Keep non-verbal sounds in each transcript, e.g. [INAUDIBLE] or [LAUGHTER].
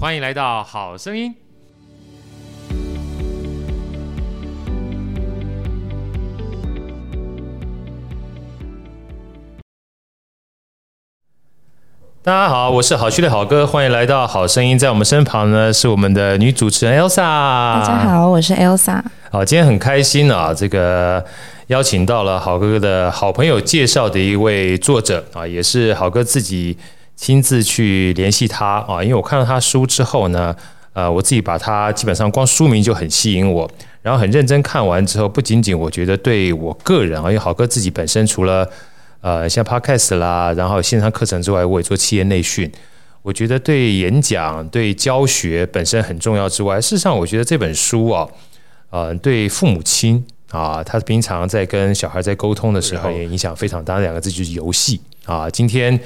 欢迎来到好声音。大家好，我是好趣的好哥，欢迎来到好声音。在我们身旁呢，是我们的女主持人 Elsa。大家好，我是 Elsa。好，今天很开心啊，这个邀请到了好哥哥的好朋友介绍的一位作者啊，也是好哥自己。亲自去联系他啊，因为我看到他书之后呢，呃，我自己把他基本上光书名就很吸引我，然后很认真看完之后，不仅仅我觉得对我个人啊，因为好哥自己本身除了呃像 Podcast 啦，然后线上课程之外，我也做企业内训，我觉得对演讲、对教学本身很重要之外，事实上我觉得这本书啊，呃，对父母亲啊，他平常在跟小孩在沟通的时候也影响非常大。两个字就是游戏啊，今天。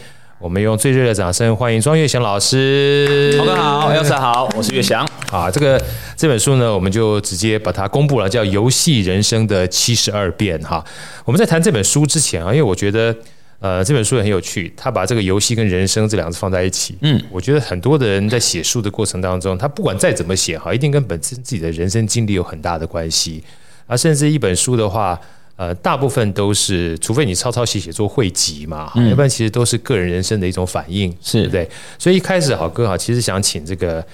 我们用最热烈的掌声欢迎庄月祥老师。好，哥好，Elsa 好，我是月祥。啊，这个这本书呢，我们就直接把它公布了，叫《游戏人生的七十二变》哈。我们在谈这本书之前啊，因为我觉得呃这本书也很有趣，他把这个游戏跟人生这两个字放在一起。嗯，我觉得很多的人在写书的过程当中，他不管再怎么写哈，一定跟本身自己的人生经历有很大的关系。啊，甚至一本书的话。呃，大部分都是，除非你抄抄写写做汇集嘛，嗯、要不然其实都是个人人生的一种反应，是。对不对？所以一开始好哥好，其实想请这个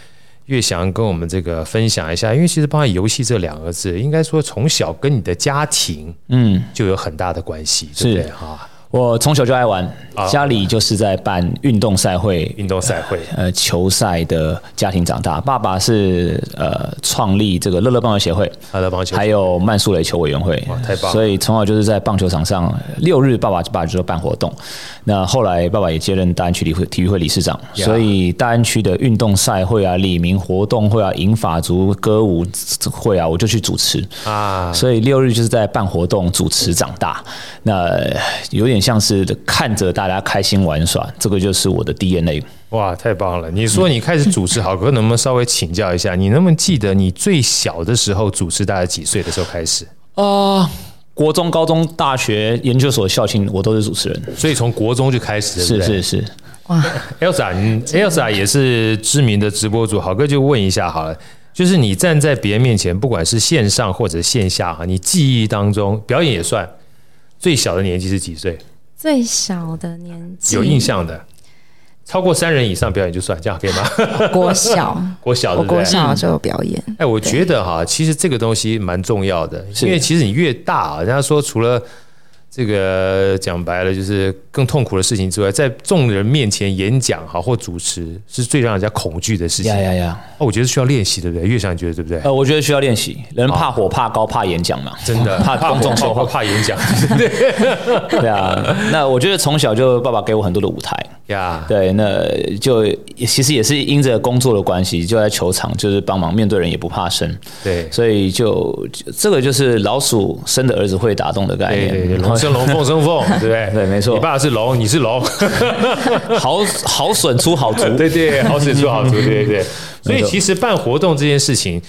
岳翔跟我们这个分享一下，因为其实包括游戏这两个字，应该说从小跟你的家庭，嗯，就有很大的关系，嗯、对不对？哈？我从小就爱玩，家里就是在办运动赛会、运动赛会、呃球赛的家庭长大。爸爸是呃创立这个乐乐棒球协会，乐乐棒球，还有曼苏雷球委员会，太棒！所以从小就是在棒球场上，六日爸爸爸就办活动。那后来爸爸也接任大安区理会体育会理事长，所以大安区的运动赛会啊、李明活动会啊、银法族歌舞会啊，我就去主持啊。所以六日就是在办活动、主持长大。那有点。像是看着大家开心玩耍，这个就是我的 DNA。哇，太棒了！你说你开始主持，好哥能不能稍微请教一下？你能不能记得你最小的时候主持大概几岁的时候开始？啊、呃，国中、高中、大学、研究所校庆，我都是主持人，所以从国中就开始，对不对？是是是。哇，Elsa，Elsa 也是知名的直播主，好哥就问一下好了，就是你站在别人面前，不管是线上或者线下哈，你记忆当中表演也算最小的年纪是几岁？最小的年纪有印象的，超过三人以上表演就算，这样可以吗？[LAUGHS] 国小，[LAUGHS] 国小的，国小就有表演。哎，我觉得哈，其实这个东西蛮重要的，因为其实你越大，人家说除了。这个讲白了就是更痛苦的事情之外，在众人面前演讲哈或主持是最让人家恐惧的事情。呀呀呀！哦，我觉得需要练习，对不对？月祥觉得对不对？呃，我觉得需要练习。人怕火、怕高、怕演讲嘛，真的 [LAUGHS] 怕公众说话、[LAUGHS] 怕演讲。对 [LAUGHS] 对啊，那我觉得从小就爸爸给我很多的舞台。呀，对，那就其实也是因着工作的关系，就在球场就是帮忙面对人也不怕生。对，所以就这个就是老鼠生的儿子会打洞的概念。龙生龙凤生凤，[LAUGHS] 对不对？对，没错。你爸是龙，你是龙，[LAUGHS] 好好笋出好竹，[LAUGHS] 对对，好笋出好竹，对对对。所以其实办活动这件事情，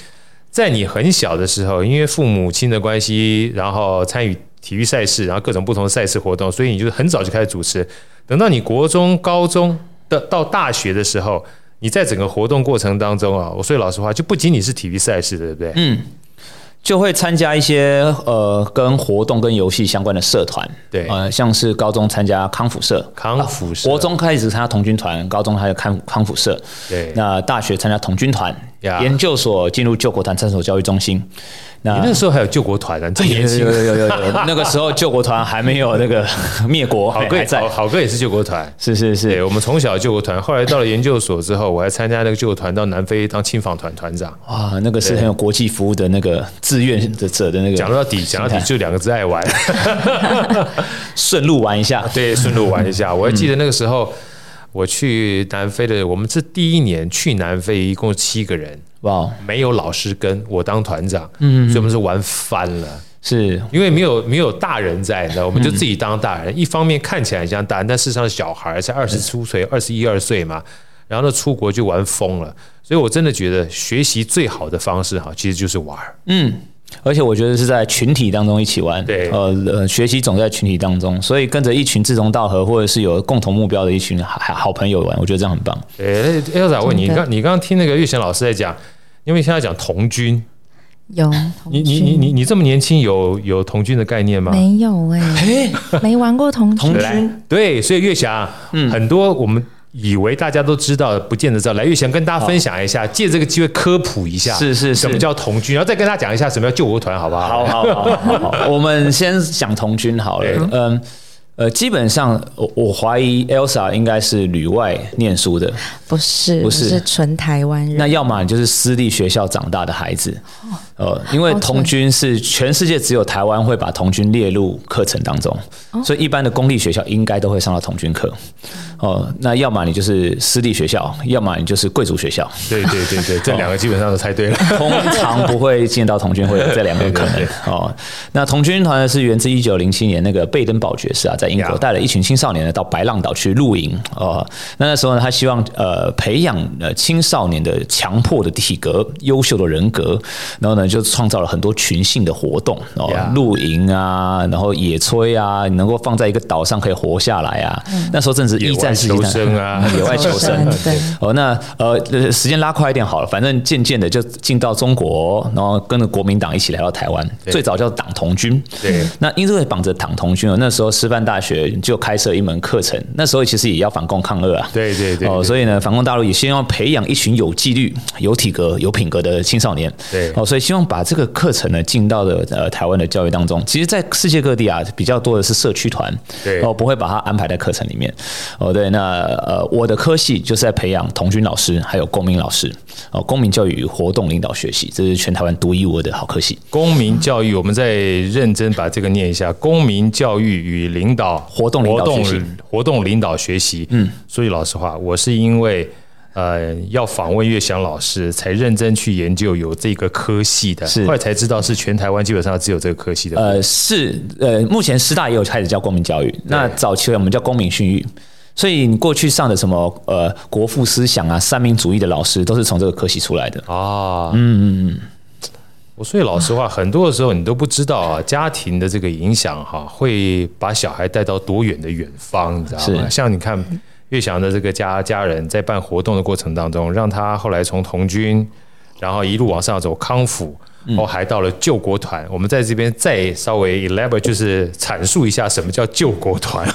在你很小的时候，因为父母亲的关系，然后参与体育赛事，然后各种不同的赛事活动，所以你就是很早就开始主持。等到你国中、高中的到大学的时候，你在整个活动过程当中啊，我说句老实话，就不仅仅是体育赛事，对不对？嗯。就会参加一些呃跟活动跟游戏相关的社团，对，呃像是高中参加康复社，康复社，国中开始参加童军团，高中还有康康复社，对，那大学参加童军团，研究所进入救国团探索教育中心。那你那时候还有救国团呢？这年轻，有有有有有。那个时候救国团还没有那个灭国，好哥在，好哥也是救国团，是是是。我们从小救国团，后来到了研究所之后，我还参加那个救国团到南非当青访团团长。哇，那个是很有国际服务的那个志愿者的那个。讲到底，讲到底就两个字：爱玩。顺路玩一下，对，顺路玩一下。我还记得那个时候，我去南非的，我们这第一年去南非，一共七个人。哇，没有老师跟我当团长，嗯，所以我们是玩翻了，是因为没有没有大人在，你知道，我们就自己当大人。一方面看起来像大人，但事实上小孩才二十出岁，二十一二岁嘛，然后呢出国就玩疯了。所以我真的觉得学习最好的方式哈，其实就是玩。嗯，而且我觉得是在群体当中一起玩，对，呃呃，学习总在群体当中，所以跟着一群志同道合或者是有共同目标的一群好好朋友玩，我觉得这样很棒。诶，Elsa 问你，刚你刚刚听那个岳翔老师在讲，因为现在讲童军。有，你你你你你这么年轻，有有童军的概念吗？没有哎、欸，没玩过童军。军对，所以月霞，嗯，很多我们以为大家都知道，不见得知道。来，岳翔跟大家分享一下，借这个机会科普一下，是是是，什么叫童军，然后再跟大家讲一下什么叫救国团，好不好？好好好好好，[LAUGHS] 我们先讲童军好了，嗯。呃，基本上我我怀疑 Elsa 应该是旅外念书的，不是，不是，是纯台湾人。那要么你就是私立学校长大的孩子，呃，因为童军是全世界只有台湾会把童军列入课程当中，所以一般的公立学校应该都会上到童军课。哦，那要么你就是私立学校，要么你就是贵族学校。对对对对，[LAUGHS] 这两个基本上都猜对了。通常不会见到童军会有这两个可能。哦，那童军团呢是源自一九零七年那个贝登堡爵士啊。在英国带了一群青少年呢到白浪岛去露营哦，那那时候呢，他希望呃培养呃青少年的强迫的体格、优秀的人格，然后呢就创造了很多群性的活动哦露营啊，然后野炊啊，你能够放在一个岛上可以活下来啊。嗯、那时候正是一战时期啊，[LAUGHS] 野外求生。[LAUGHS] 对哦，那呃时间拉快一点好了，反正渐渐的就进到中国，然后跟着国民党一起来到台湾，对最早叫党童军。对，那因为绑着党童军哦，那时候师范大。学就开设一门课程，那时候其实也要反共抗日啊。对对对。哦，所以呢，反共大陆也希望培养一群有纪律、有体格、有品格的青少年。对。哦，所以希望把这个课程呢进到了呃台湾的教育当中。其实，在世界各地啊，比较多的是社区团。对。哦，不会把它安排在课程里面。哦，对。那呃，我的科系就是在培养童军老师，还有公民老师。哦，公民教育与活动领导学习，这是全台湾独一无二的好科系。公民教育，我们再认真把这个念一下：公民教育与领导。活动领导学习，活动领导学习。嗯，说句老实话，我是因为呃要访问岳翔老师，才认真去研究有这个科系的，是后来才知道是全台湾基本上只有这个科系的。呃，是呃，目前师大也有开始教公民教育，那早期我们叫公民训育，所以你过去上的什么呃国父思想啊、三民主义的老师，都是从这个科系出来的啊。嗯嗯嗯。我说句老实话，很多的时候你都不知道啊，家庭的这个影响哈，会把小孩带到多远的远方，你知道吗？像你看越祥的这个家家人在办活动的过程当中，让他后来从童军，然后一路往上走康复辅。哦，还到了救国团，我们在这边再稍微 elaborate，就是阐述一下什么叫救国团。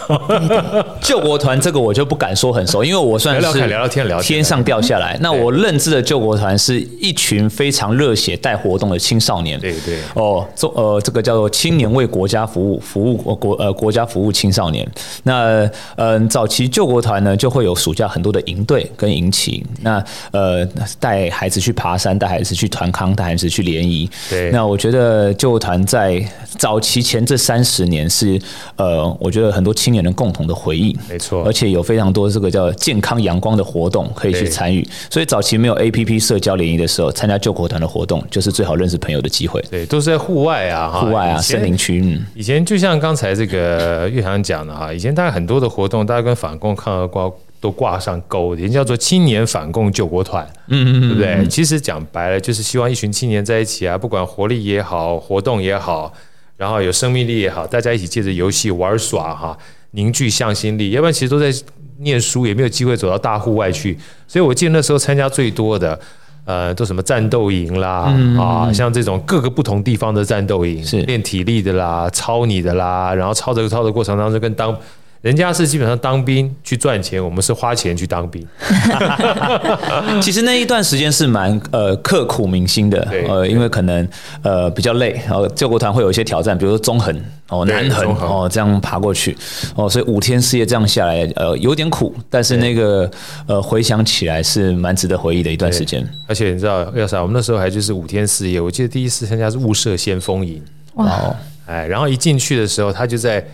[LAUGHS] 救国团这个我就不敢说很熟，因为我算是聊聊天聊天上掉下来。那我认知的救国团是一群非常热血带活动的青少年。对对。哦，这呃这个叫做青年为国家服务，服务国呃国家服务青少年。那嗯，早期救国团呢就会有暑假很多的营队跟营期，那呃带孩子去爬山，带孩子去团康，带孩子去联谊。对，那我觉得救国团在早期前这三十年是呃，我觉得很多青年人共同的回忆，没错，而且有非常多这个叫健康阳光的活动可以去参与。所以早期没有 APP 社交联谊的时候，参加救国团的活动就是最好认识朋友的机会。对，都是在户外啊，户外啊，森林区。嗯，以前就像刚才这个岳翔讲的哈，以前大家很多的活动，大家跟反共抗俄挂。都挂上钩，人叫做青年反共救国团，嗯嗯，对不对？其实讲白了，就是希望一群青年在一起啊，不管活力也好，活动也好，然后有生命力也好，大家一起借着游戏玩耍哈，凝聚向心力。要不然其实都在念书，也没有机会走到大户外去。所以我记得那时候参加最多的，呃，都什么战斗营啦，嗯、啊，像这种各个不同地方的战斗营，是练体力的啦，操你的啦，然后操着操的过程当中跟当。人家是基本上当兵去赚钱，我们是花钱去当兵。[LAUGHS] 其实那一段时间是蛮呃刻苦铭心的，呃，因为可能呃比较累，然后救国团会有一些挑战，比如说中横哦、南横哦这样爬过去哦，所以五天四夜这样下来，呃有点苦，但是那个呃回想起来是蛮值得回忆的一段时间。而且你知道要啥？我们那时候还就是五天四夜，我记得第一次参加是雾社先锋营哇，哎，然后一进去的时候，他就在。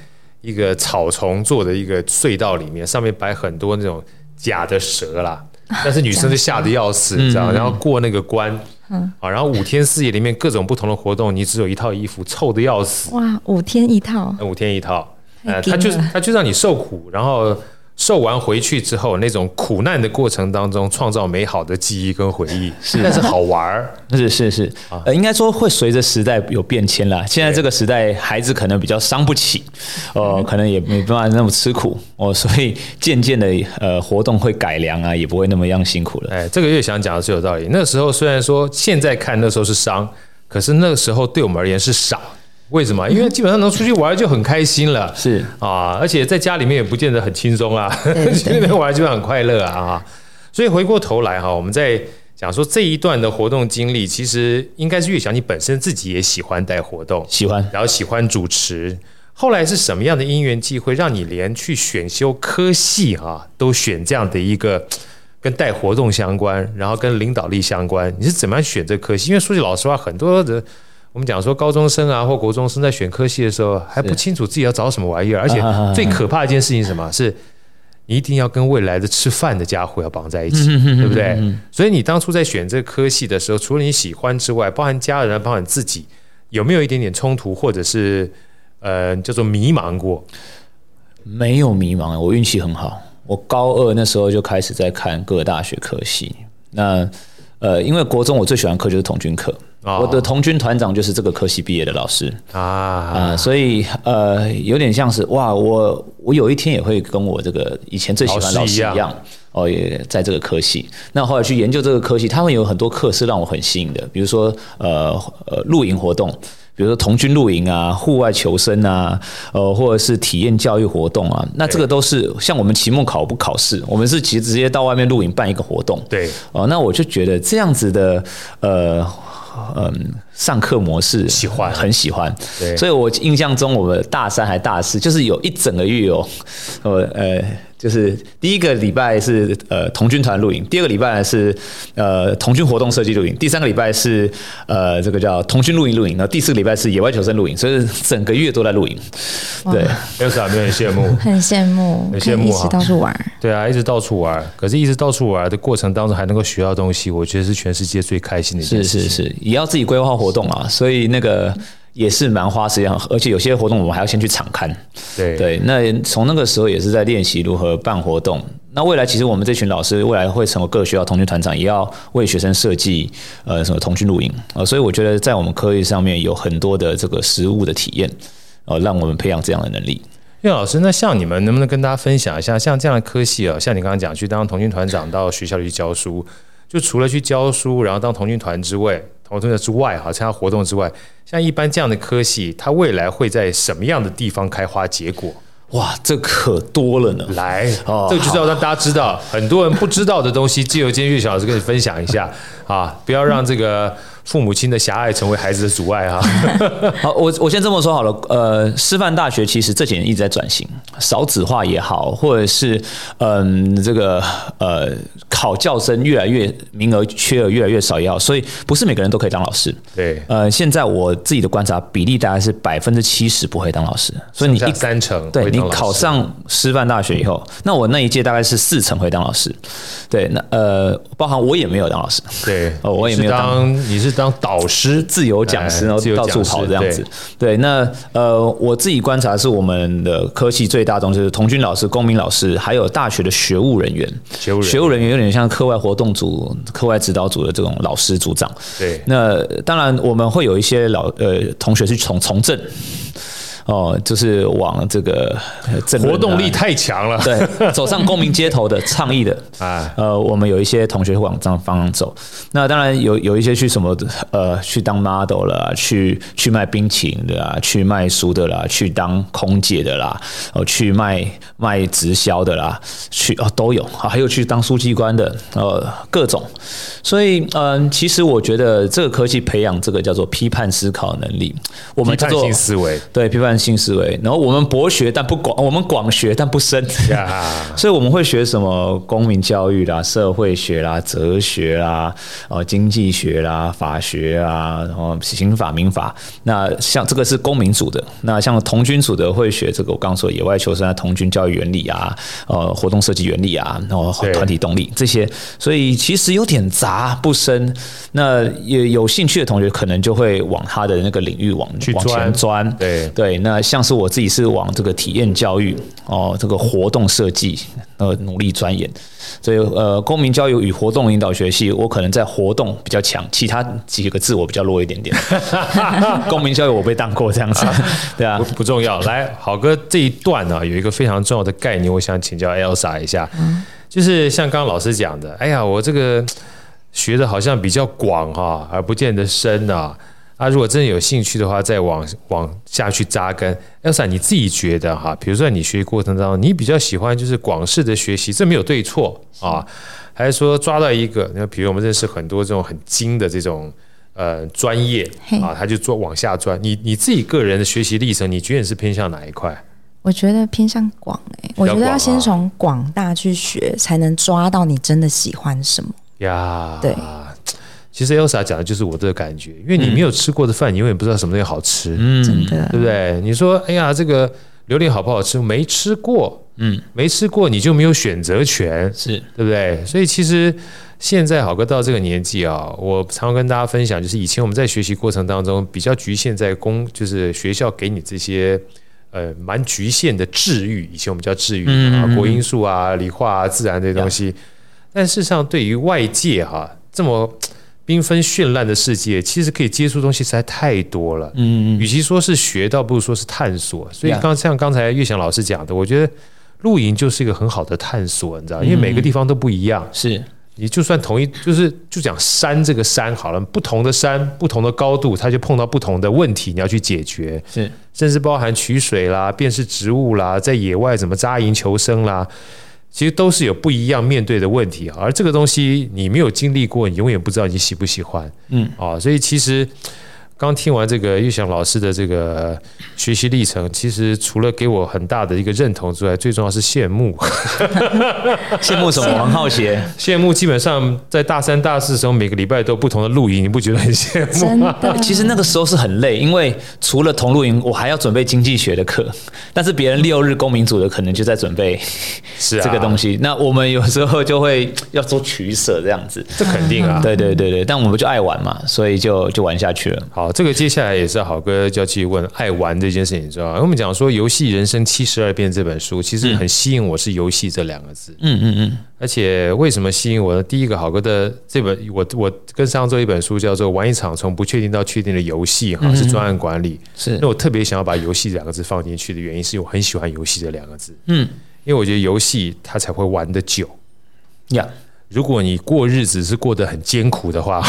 一个草丛做的一个隧道里面，上面摆很多那种假的蛇啦，但是女生就吓得要死，你知道？然后过那个关，嗯，啊，然后五天四夜里面各种不同的活动，你只有一套衣服，臭的要死。哇，五天一套，五天一套，呃，他就他就让你受苦，然后受完回去之后，那种苦难的过程当中，创造美好的记忆跟回忆，是但是好玩儿，[LAUGHS] 是是是，呃，应该说会随着时代有变迁啦。现在这个时代，孩子可能比较伤不起，哦、呃，可能也没办法那么吃苦哦，[LAUGHS] 所以渐渐的，呃，活动会改良啊，也不会那么样辛苦了。哎，这个月想讲的是有道理。那时候虽然说现在看那时候是伤，可是那个时候对我们而言是傻。为什么？因为基本上能出去玩就很开心了，是啊，而且在家里面也不见得很轻松啊，[LAUGHS] 去那边玩就很快乐啊。所以回过头来哈，我们在讲说这一段的活动经历，其实应该是月翔你本身自己也喜欢带活动，喜欢，然后喜欢主持。后来是什么样的因缘际会，让你连去选修科系啊，都选这样的一个跟带活动相关，然后跟领导力相关？你是怎么样选这科系？因为说句老实话，很多的。我们讲说，高中生啊或国中生在选科系的时候还不清楚自己要找什么玩意儿，而且最可怕的一件事情是什么？是你一定要跟未来的吃饭的家伙要绑在一起，对不对？所以你当初在选这个科系的时候，除了你喜欢之外，包含家人，包含自己，有没有一点点冲突，或者是呃叫做迷茫过？没有迷茫，我运气很好。我高二那时候就开始在看各个大学科系。那呃，因为国中我最喜欢课就是统军课。我的童军团长就是这个科系毕业的老师啊啊，所以呃，有点像是哇，我我有一天也会跟我这个以前最喜欢的老师一样哦，也在这个科系。那后来去研究这个科系，他们有很多课是让我很吸引的，比如说呃呃露营活动，比如说童军露营啊，户外求生啊，呃或者是体验教育活动啊，那这个都是像我们期末考不考试，我们是其实直接到外面露营办一个活动。对哦，那我就觉得这样子的呃。嗯，上课模式喜欢，很喜欢。对，所以我印象中，我们大三还大四，就是有一整个月哦，我呃。就是第一个礼拜是呃童军团露营，第二个礼拜是呃童军活动设计露营，第三个礼拜是呃这个叫童军露营露营，然后第四个礼拜是野外求生露营，所以整个月都在露营。对，有啥没有很羡慕？[LAUGHS] 很羡慕，很羡慕啊！一直到处玩。对啊，一直到处玩，可是一直到处玩的过程当中还能够学到东西，我觉得是全世界最开心的一件事。是是是，也要自己规划活动啊，所以那个。也是蛮花时间，而且有些活动我们还要先去场刊。对对，那从那个时候也是在练习如何办活动。那未来其实我们这群老师未来会成为各学校童军团长，也要为学生设计呃什么童军露营啊。所以我觉得在我们科技上面有很多的这个实物的体验，呃，让我们培养这样的能力。岳老师，那像你们能不能跟大家分享一下，像这样的科系啊，像你刚刚讲去当童军团长到学校里去教书，就除了去教书，然后当童军团之外。活动之外，哈，参加活动之外，像一般这样的科系，它未来会在什么样的地方开花结果？哇，这可多了呢！来，[LAUGHS] 哦，这个就是要让大家知道，很多人不知道的东西，借由今天岳小老师跟你分享一下啊，不要让这个。父母亲的狭隘成为孩子的阻碍哈。[LAUGHS] 好，我我先这么说好了。呃，师范大学其实这几年一直在转型，少子化也好，或者是嗯、呃、这个呃考教生越来越名额缺额越来越少也好，所以不是每个人都可以当老师。对。呃，现在我自己的观察比例大概是百分之七十不会当老师，所以你一三成对你考上师范大学以后，那我那一届大概是四成会当老师。对，那呃包含我也没有当老师。对，哦我也没有当，你是。当导师、自由讲师，然后到处跑这样子。对，那呃，我自己观察是我们的科系最大宗就是童军老师、公民老师，还有大学的学务人员。学务学务人员有点像课外活动组、课外指导组的这种老师组长。对，那当然我们会有一些老呃同学是从从政。哦，就是往这个活动力太强了，对，走上公民街头的倡议的啊，[LAUGHS] 呃，我们有一些同学会往这样方向走。那当然有有一些去什么呃，去当 model 了，去去卖冰淇淋的啦，去卖书的啦，去当空姐的啦，哦，去卖卖直销的啦，去哦都有啊，还有去当书记官的，呃，各种。所以嗯，其实我觉得这个科技培养这个叫做批判思考能力，我们叫做批判性思维，对批判。新思维，然后我们博学但不广，我们广学但不深. [LAUGHS] 所以我们会学什么公民教育啦、社会学啦、哲学啦、呃经济学啦、法学啊，然后刑法、民法。那像这个是公民组的，那像童军组的会学这个我刚刚说野外求生啊、童军教育原理啊、呃活动设计原理啊，然后团体动力这些。所以其实有点杂不深。那也有兴趣的同学可能就会往他的那个领域往往前钻，对对。那像是我自己是往这个体验教育哦，这个活动设计呃努力钻研，所以呃公民教育与活动引导学系，我可能在活动比较强，其他几个字我比较弱一点点。[LAUGHS] 公民教育我被当过这样子，[LAUGHS] 对啊，不，不重要。来，好哥这一段呢、啊，有一个非常重要的概念，我想请教 Elsa 一下，就是像刚刚老师讲的，哎呀，我这个学的好像比较广哈、啊，而不见得深啊。他、啊、如果真的有兴趣的话，再往往下去扎根。Elsa，你自己觉得哈，比如说你学习过程当中，你比较喜欢就是广式的学习，这没有对错啊，还是说抓到一个？那比如我们认识很多这种很精的这种呃专业啊，他就做往下钻。你你自己个人的学习历程，你觉得你是偏向哪一块？我觉得偏向广哎，我觉得要先从广大去学，才能抓到你真的喜欢什么呀。对。其实 Elsa 讲的就是我这个感觉，因为你没有吃过的饭，你永远不知道什么东西好吃，嗯，真的，对不对？你说，哎呀，这个榴莲好不好吃？没吃过，嗯，没吃过，你就没有选择权，是对不对？所以其实现在好哥到这个年纪啊，我常常跟大家分享，就是以前我们在学习过程当中比较局限在公，就是学校给你这些呃蛮局限的治愈，以前我们叫治愈啊，国英数啊、理化啊、自然这些东西，但事实上对于外界哈、啊、这么。缤纷绚烂的世界，其实可以接触东西实在太多了。嗯嗯，与其说是学，倒不如说是探索。所以刚像刚才岳翔老师讲的，我觉得露营就是一个很好的探索，你知道，因为每个地方都不一样。是，你就算同一，就是就讲山这个山好了，不同的山，不同的高度，它就碰到不同的问题，你要去解决。是，甚至包含取水啦、辨识植物啦，在野外怎么扎营求生啦。其实都是有不一样面对的问题，而这个东西你没有经历过，你永远不知道你喜不喜欢。嗯，啊，所以其实。刚听完这个玉祥老师的这个学习历程，其实除了给我很大的一个认同之外，最重要是羡慕。[LAUGHS] 羡慕什么？王浩杰。羡慕基本上在大三、大四的时候，每个礼拜都有不同的露营，你不觉得很羡慕吗？其实那个时候是很累，因为除了同露营，我还要准备经济学的课。[LAUGHS] 但是别人六日公民组的可能就在准备是这个东西，那我们有时候就会要做取舍，这样子。这肯定啊，对对对对。但我们就爱玩嘛，所以就就玩下去了。好。这个接下来也是好哥就要去问爱玩这件事情，你知道吗？我们讲说《游戏人生七十二变》这本书，其实很吸引我，是“游戏”这两个字。嗯嗯嗯。而且为什么吸引我呢？第一个，好哥的这本我我跟上周一本书叫做《玩一场从不确定到确定的游戏》，哈，是专案管理。是。那我特别想要把“游戏”两个字放进去的原因，是因为我很喜欢“游戏”这两个字。嗯。因为我觉得游戏它才会玩得久。呀。如果你过日子是过得很艰苦的话，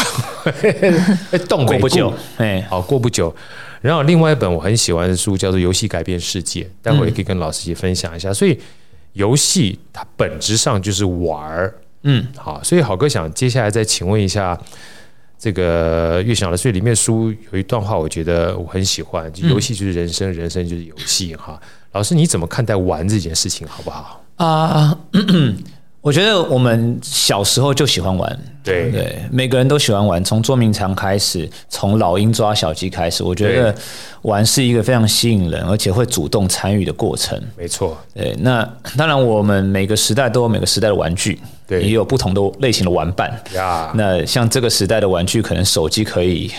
[LAUGHS] 动过不久，哎，好过不久。然后另外一本我很喜欢的书叫做《游戏改变世界》，待会儿也可以跟老师也分享一下。所以游戏它本质上就是玩儿，嗯，好。所以好哥想接下来再请问一下这个岳翔老师，所以里面书有一段话，我觉得我很喜欢，就游戏就是人生，人生就是游戏。哈，老师你怎么看待玩这件事情，好不好？啊。我觉得我们小时候就喜欢玩，对对，每个人都喜欢玩，从捉迷藏开始，从老鹰抓小鸡开始，我觉得玩是一个非常吸引人，而且会主动参与的过程。没错，对。那当然，我们每个时代都有每个时代的玩具，对，也有不同的类型的玩伴。呀，那像这个时代的玩具，可能手机可以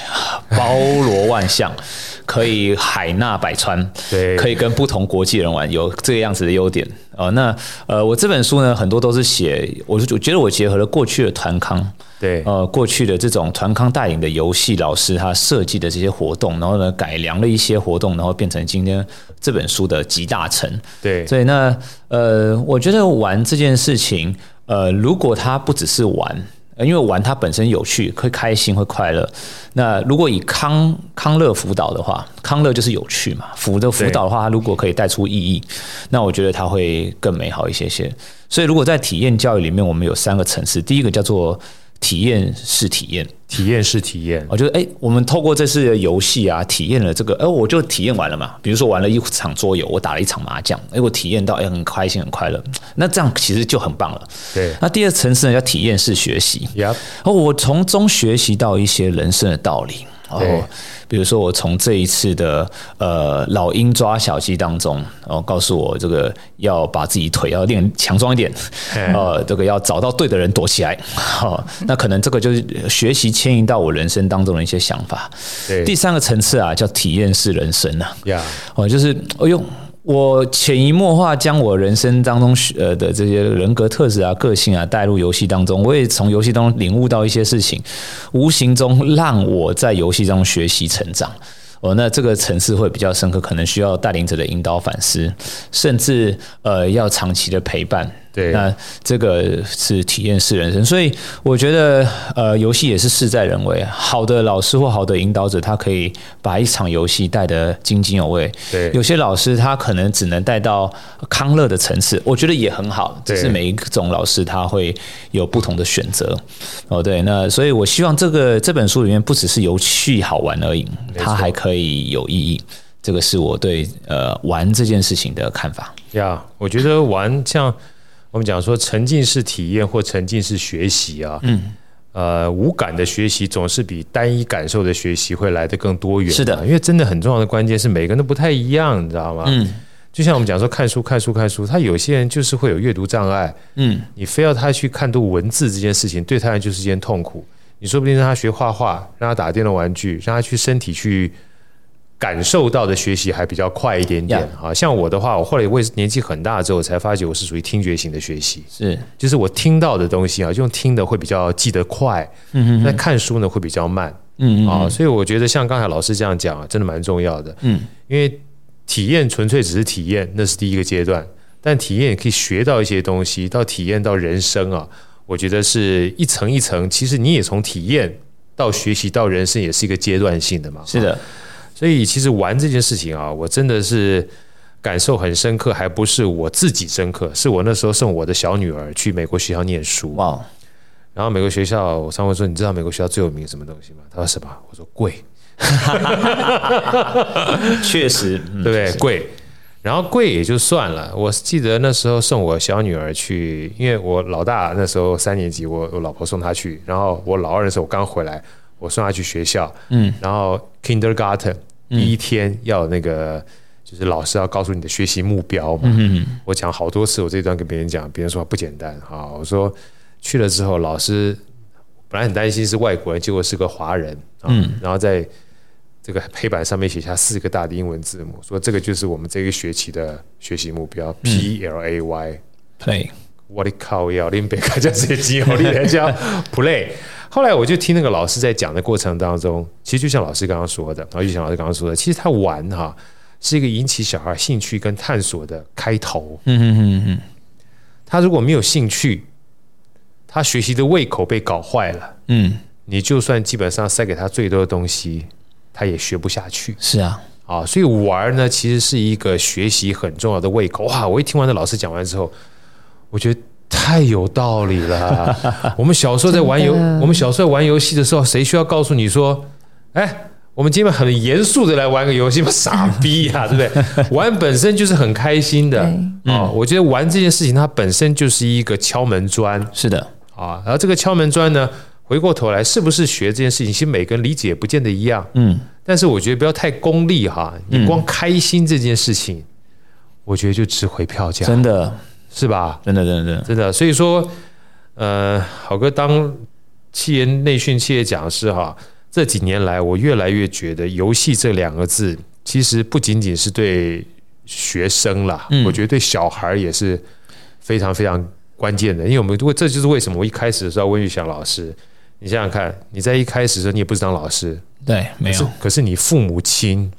包罗万象。[LAUGHS] 可以海纳百川，对，可以跟不同国际人玩，有这个样子的优点哦。那呃，我这本书呢，很多都是写，我就觉得我结合了过去的团康，对，呃，过去的这种团康带领的游戏老师他设计的这些活动，然后呢，改良了一些活动，然后变成今天这本书的集大成。对，所以那呃，我觉得玩这件事情，呃，如果它不只是玩。因为玩它本身有趣，会开心，会快乐。那如果以康康乐辅导的话，康乐就是有趣嘛。辅的辅导的话，它如果可以带出意义，那我觉得它会更美好一些些。所以，如果在体验教育里面，我们有三个层次，第一个叫做。体验式体验，体验式体验。我觉得，哎，我们透过这次的游戏啊，体验了这个，哎，我就体验完了嘛。比如说，玩了一场桌游，我打了一场麻将，哎，我体验到，哎，很开心，很快乐。那这样其实就很棒了。对。那第二层次呢，叫体验式学习。呀。哦，我从中学习到一些人生的道理。哦，比如说我从这一次的呃老鹰抓小鸡当中，然后告诉我这个要把自己腿要练强壮一点，呃，这个要找到对的人躲起来，好，那可能这个就是学习牵引到我人生当中的一些想法。第三个层次啊，叫体验式人生啊，呀，哦，就是哎呦。我潜移默化将我人生当中呃的这些人格特质啊、个性啊带入游戏当中，我也从游戏当中领悟到一些事情，无形中让我在游戏中学习成长。哦，那这个层次会比较深刻，可能需要带领者的引导反思，甚至呃要长期的陪伴。对，那这个是体验式人生，所以我觉得，呃，游戏也是事在人为。好的老师或好的引导者，他可以把一场游戏带得津津有味。对，有些老师他可能只能带到康乐的层次，我觉得也很好。只是每一种老师他会有不同的选择。哦，对，那所以我希望这个这本书里面不只是游戏好玩而已，它还可以有意义。这个是我对呃玩这件事情的看法。呀，我觉得玩像。我们讲说沉浸式体验或沉浸式学习啊，嗯，呃，无感的学习总是比单一感受的学习会来得更多元。是的，因为真的很重要的关键是每个人都不太一样，你知道吗？嗯，就像我们讲说看书、看书、看书，他有些人就是会有阅读障碍，嗯，你非要他去看读文字这件事情，对他来就是一件痛苦。你说不定让他学画画，让他打电动玩具，让他去身体去。感受到的学习还比较快一点点。啊，像我的话，我后来我也是年纪很大之后才发觉我是属于听觉型的学习，是，就是我听到的东西啊，用听的会比较记得快，嗯嗯，那看书呢会比较慢，嗯嗯，啊，所以我觉得像刚才老师这样讲啊，真的蛮重要的，嗯，因为体验纯粹只是体验，那是第一个阶段，但体验也可以学到一些东西，到体验到人生啊，我觉得是一层一层，其实你也从体验到学习到人生也是一个阶段性的嘛，是的。所以其实玩这件事情啊，我真的是感受很深刻，还不是我自己深刻，是我那时候送我的小女儿去美国学校念书。哇！然后美国学校，我上回说，你知道美国学校最有名什么东西吗？他说什么？我说贵。确实，对不对？贵。然后贵也就算了，我记得那时候送我小女儿去，因为我老大那时候三年级，我我老婆送她去，然后我老二的时候我刚回来。我送他去学校，嗯，然后 Kindergarten 第一天要那个，就是老师要告诉你的学习目标嘛。嗯，我讲好多次，我这一段跟别人讲，别人说不简单啊。我说去了之后，老师本来很担心是外国人，结果是个华人，嗯，然后在这个黑板上面写下四个大的英文字母，说这个就是我们这个学期的学习目标，P L A Y，Play。我的靠，要林北卡叫这些机会，人家 [LAUGHS] Play。后来我就听那个老师在讲的过程当中，其实就像老师刚刚说的，然后就像老师刚刚说的，其实他玩哈是一个引起小孩兴趣跟探索的开头。嗯嗯嗯嗯。他如果没有兴趣，他学习的胃口被搞坏了。嗯。你就算基本上塞给他最多的东西，他也学不下去。是啊。啊，所以玩呢，其实是一个学习很重要的胃口。哇！我一听完那老师讲完之后，我觉得。太有道理了！[LAUGHS] 我们小时候在玩游，我们小时候玩游戏的时候，谁需要告诉你说，哎，我们今天很严肃的来玩个游戏吗？傻逼呀，[LAUGHS] 对不对？玩本身就是很开心的啊！我觉得玩这件事情，它本身就是一个敲门砖。是的啊，然后这个敲门砖呢，回过头来是不是学这件事情，其实每个人理解不见得一样。嗯，但是我觉得不要太功利哈，你光开心这件事情，我觉得就值回票价。真的。是吧？真的，真的，真的，真的。所以说，呃，好哥当企业内训企业讲师哈，这几年来，我越来越觉得“游戏”这两个字，其实不仅仅是对学生啦，嗯、我觉得对小孩也是非常非常关键的。因为我们如果这就是为什么我一开始的时候，温玉祥老师，你想想看，你在一开始的时候，你也不是当老师，对，没有，可是你父母亲。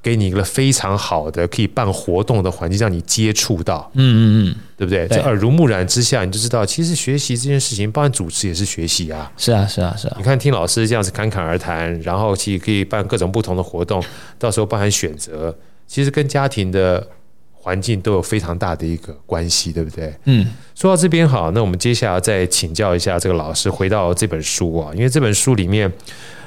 给你一个非常好的可以办活动的环境，让你接触到，嗯嗯嗯，对不对？在耳濡目染之下，你就知道，其实学习这件事情，包含主持也是学习啊。是啊，是啊，是啊。你看，听老师这样子侃侃而谈，然后其实可以办各种不同的活动，到时候包含选择，其实跟家庭的环境都有非常大的一个关系，对不对？嗯。说到这边好，那我们接下来再请教一下这个老师，回到这本书啊，因为这本书里面，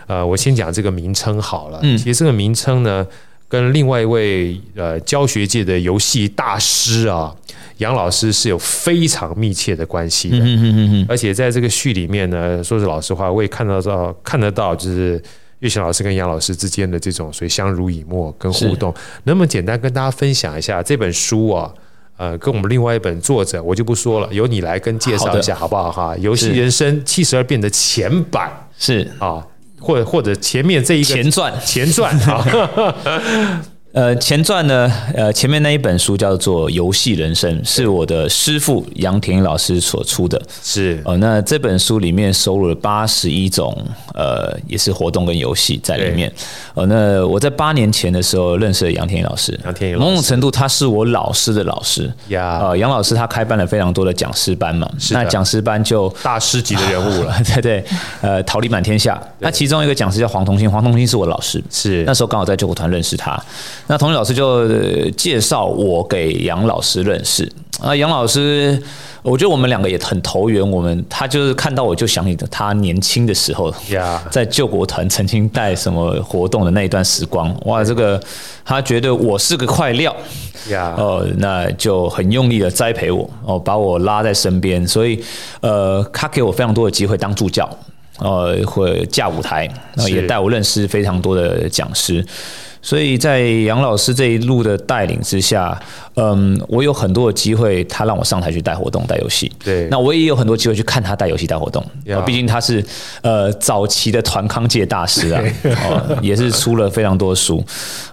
呃，我先讲这个名称好了。嗯。其实这个名称呢。跟另外一位呃教学界的游戏大师啊，杨老师是有非常密切的关系的。嗯嗯嗯嗯。而且在这个序里面呢，说是老实话，我也看得到看得到，就是岳翔老师跟杨老师之间的这种所以相濡以沫跟互动，能不能简单跟大家分享一下这本书啊？呃，跟我们另外一本作者我就不说了，由你来跟介绍一下好不好哈？游戏人生七十二变的前版是啊，或者或者前面这一个前传前传啊。[LAUGHS] 呃，前传呢，呃，前面那一本书叫做《游戏人生》，是我的师父杨田英老师所出的。是。哦、呃，那这本书里面收录了八十一种，呃，也是活动跟游戏在里面。哦、呃，那我在八年前的时候认识了杨田英老师，杨田英某种程度他是我老师的老师。呀。呃，杨老师他开办了非常多的讲师班嘛，那讲师班就大师级的人物了，[LAUGHS] 对对，呃，桃李满天下。那其中一个讲师叫黄同心，黄同心是我的老师，是。那时候刚好在救火团认识他。那同学老师就介绍我给杨老师认识。啊，杨老师，我觉得我们两个也很投缘。我们他就是看到我就想起他年轻的时候，在救国团曾经带什么活动的那一段时光，哇，这个他觉得我是个块料，哦，那就很用力的栽培我，哦，把我拉在身边，所以呃，他给我非常多的机会当助教，呃，或架舞台，然后也带我认识非常多的讲师。所以在杨老师这一路的带领之下，嗯，我有很多的机会，他让我上台去带活动、带游戏。对，那我也有很多机会去看他带游戏、带活动。毕竟他是呃早期的团康界大师啊，[LAUGHS] 哦，也是出了非常多书。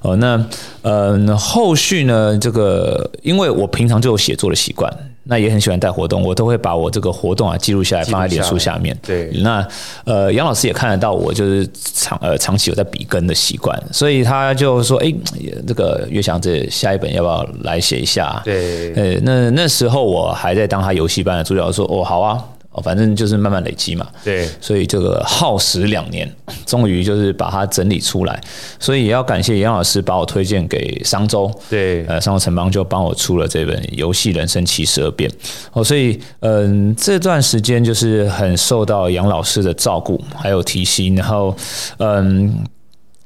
哦，那呃后续呢，这个因为我平常就有写作的习惯。那也很喜欢带活动，我都会把我这个活动啊记录下来，放在脸书下面。对，那呃杨老师也看得到我就是长呃长期有在笔耕的习惯，所以他就说：“哎、欸，这个岳翔，这下一本要不要来写一下？”对，呃，那那时候我还在当他游戏班的助教，说：“哦，好啊。”反正就是慢慢累积嘛，对，所以这个耗时两年，[LAUGHS] 终于就是把它整理出来。所以也要感谢杨老师把我推荐给商周，对，呃，商周城邦就帮我出了这本《游戏人生七十二变》。哦，所以嗯，这段时间就是很受到杨老师的照顾，还有提携，然后嗯。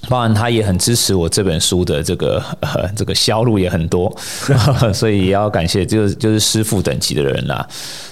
当然，他也很支持我这本书的这个呃这个销路也很多，[LAUGHS] 所以也要感谢，就是就是师傅等级的人啦。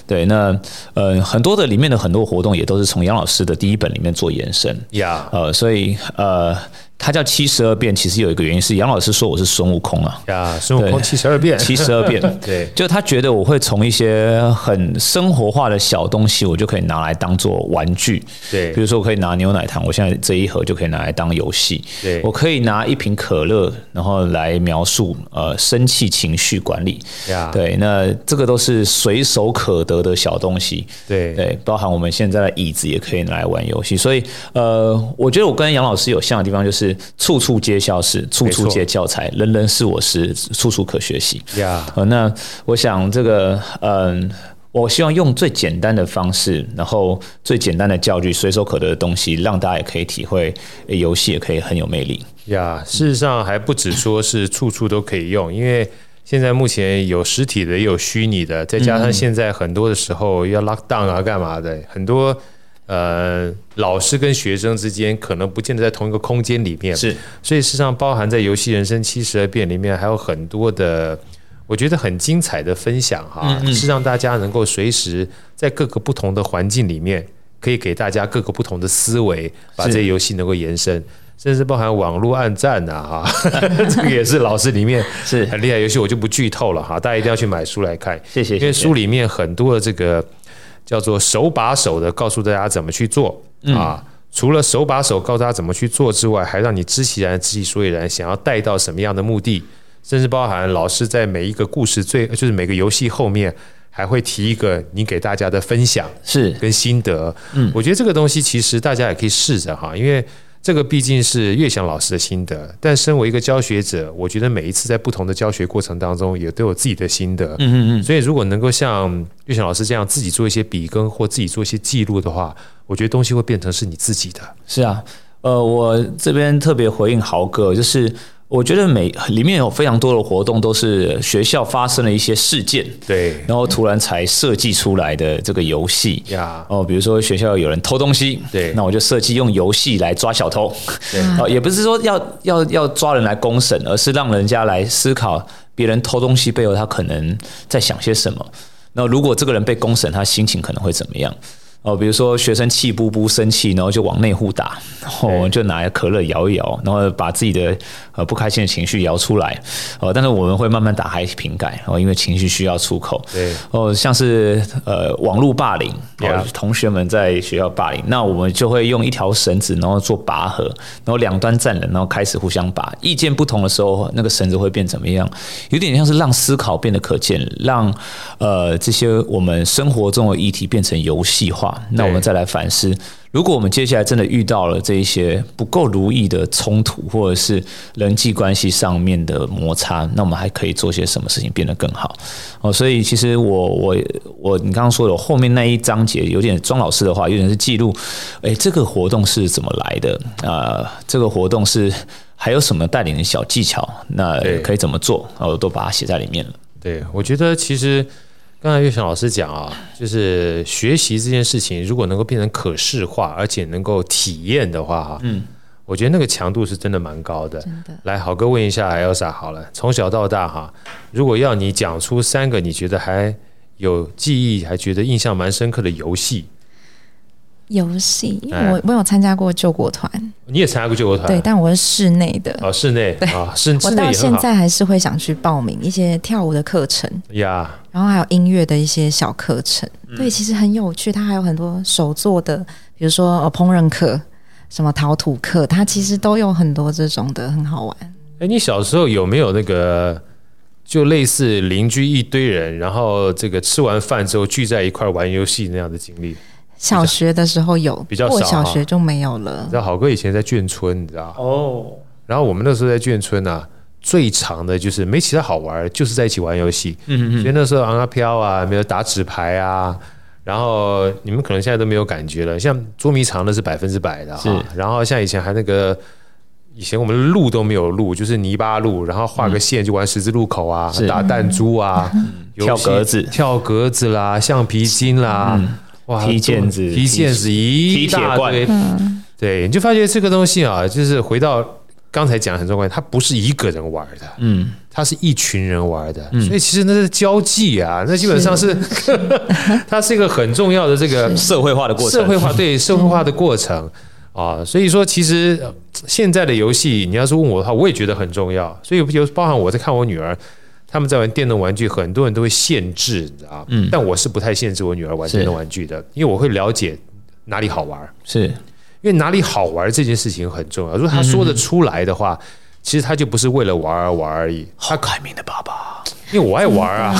对，那呃很多的里面的很多活动也都是从杨老师的第一本里面做延伸呀，呃，所以呃。他叫七十二变，其实有一个原因是杨老师说我是孙悟空啊。呀，孙悟空七十二变，七十二变，[LAUGHS] 对，就他觉得我会从一些很生活化的小东西，我就可以拿来当做玩具。对，比如说我可以拿牛奶糖，我现在这一盒就可以拿来当游戏。对，我可以拿一瓶可乐，然后来描述呃生气情绪管理。呀，对，那这个都是随手可得的小东西。对对，包含我们现在的椅子也可以拿来玩游戏。所以呃，我觉得我跟杨老师有像的地方就是。处处皆教室，处处皆教材，人人是我师，处处可学习。呀，那我想这个，嗯，我希望用最简单的方式，然后最简单的教具，随手可得的东西，让大家也可以体会，游戏也可以很有魅力。呀，事实上还不止说是处处都可以用，因为现在目前有实体的，也有虚拟的，再加上现在很多的时候要 lock down 啊，干嘛的，很多。呃，老师跟学生之间可能不见得在同一个空间里面，是，所以事实上包含在游戏人生七十二变里面还有很多的，我觉得很精彩的分享哈，嗯嗯，是让大家能够随时在各个不同的环境里面，可以给大家各个不同的思维，把这些游戏能够延伸，甚至包含网络暗战啊，哈，[LAUGHS] 这个也是老师里面是。很厉害游戏，我就不剧透了哈，大家一定要去买书来看，谢谢，因为书里面很多的这个。叫做手把手的告诉大家怎么去做啊！除了手把手告诉大家怎么去做之外，还让你知其然知其所以然，想要带到什么样的目的，甚至包含老师在每一个故事最就是每个游戏后面还会提一个你给大家的分享是跟心得。嗯，我觉得这个东西其实大家也可以试着哈，因为。这个毕竟是岳翔老师的心得，但身为一个教学者，我觉得每一次在不同的教学过程当中，也都有自己的心得。嗯嗯嗯。所以如果能够像岳翔老师这样自己做一些笔耕或自己做一些记录的话，我觉得东西会变成是你自己的。是啊，呃，我这边特别回应豪哥，就是。我觉得每里面有非常多的活动，都是学校发生了一些事件，对，然后突然才设计出来的这个游戏呀。哦，比如说学校有人偷东西，对，那我就设计用游戏来抓小偷。对，哦，也不是说要要要抓人来公审，而是让人家来思考别人偷东西背后他可能在想些什么。那如果这个人被公审，他心情可能会怎么样？哦，比如说学生气不不生气，然后就往内户打，然后就拿可乐摇一摇，然后把自己的呃不开心的情绪摇出来。哦，但是我们会慢慢打开瓶盖，哦，因为情绪需要出口。对，哦，像是呃网络霸凌，哦，同学们在学校霸凌，那我们就会用一条绳子，然后做拔河，然后两端站人，然后开始互相拔。意见不同的时候，那个绳子会变怎么样？有点像是让思考变得可见，让呃这些我们生活中的议题变成游戏化。那我们再来反思，如果我们接下来真的遇到了这一些不够如意的冲突，或者是人际关系上面的摩擦，那我们还可以做些什么事情变得更好？哦，所以其实我我我，你刚刚说的后面那一章节有点庄老师的话，有点是记录，哎，这个活动是怎么来的？啊、呃，这个活动是还有什么带领的小技巧？那可以怎么做？我都把它写在里面了。对，我觉得其实。刚才岳翔老师讲啊，就是学习这件事情，如果能够变成可视化，而且能够体验的话，哈，嗯，我觉得那个强度是真的蛮高的。真的，来，豪哥问一下 Elsa 好了，从小到大哈，如果要你讲出三个你觉得还有记忆，还觉得印象蛮深刻的游戏。游戏，因为我我有参加过救国团，你也参加过救国团，对，但我是室内的。哦，室内对。啊，室内我到现在还是会想去报名一些跳舞的课程。呀，然后还有音乐的一些小课程，对，其实很有趣，它还有很多手做的，比如说呃烹饪课、什么陶土课，它其实都有很多这种的，很好玩。哎，你小时候有没有那个就类似邻居一堆人，然后这个吃完饭之后聚在一块玩游戏那样的经历？小学的时候有，比较少，过小学就没有了。你知道好哥以前在眷村，你知道哦。然后我们那时候在眷村啊，最长的就是没其他好玩，就是在一起玩游戏。嗯嗯。所以那时候昂啊飘啊，没有打纸牌啊。然后你们可能现在都没有感觉了，像捉迷藏的是百分之百的哈。然后像以前还那个，以前我们路都没有路，就是泥巴路，然后画个线就玩十字路口啊，打弹珠啊，跳格子，跳格子啦，橡皮筋啦。哇，踢毽子，踢毽子一大堆，对，你就发觉这个东西啊，就是回到刚才讲的很重要，它不是一个人玩的，嗯，它是一群人玩的，所以其实那是交际啊，那基本上是，[LAUGHS] 它是一个很重要的这个社会化的过程，社会化对社会化的过程。啊，所以说其实现在的游戏，你要是问我的话，我也觉得很重要，所以有包含我在看我女儿。他们在玩电动玩具，很多人都会限制，你知道？嗯，但我是不太限制我女儿玩电动玩具的，因为我会了解哪里好玩。是，因为哪里好玩这件事情很重要。如果她说得出来的话，其实她就不是为了玩而玩而已。好开明的爸爸，因为我爱玩啊。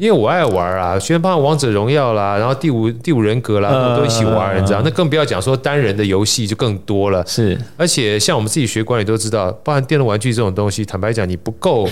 因为我爱玩啊，虽然包括王者荣耀啦，然后第五第五人格啦，我都一起玩，你知道？那更不要讲说单人的游戏就更多了。是，而且像我们自己学管理都知道，包含电动玩具这种东西，坦白讲，你不够。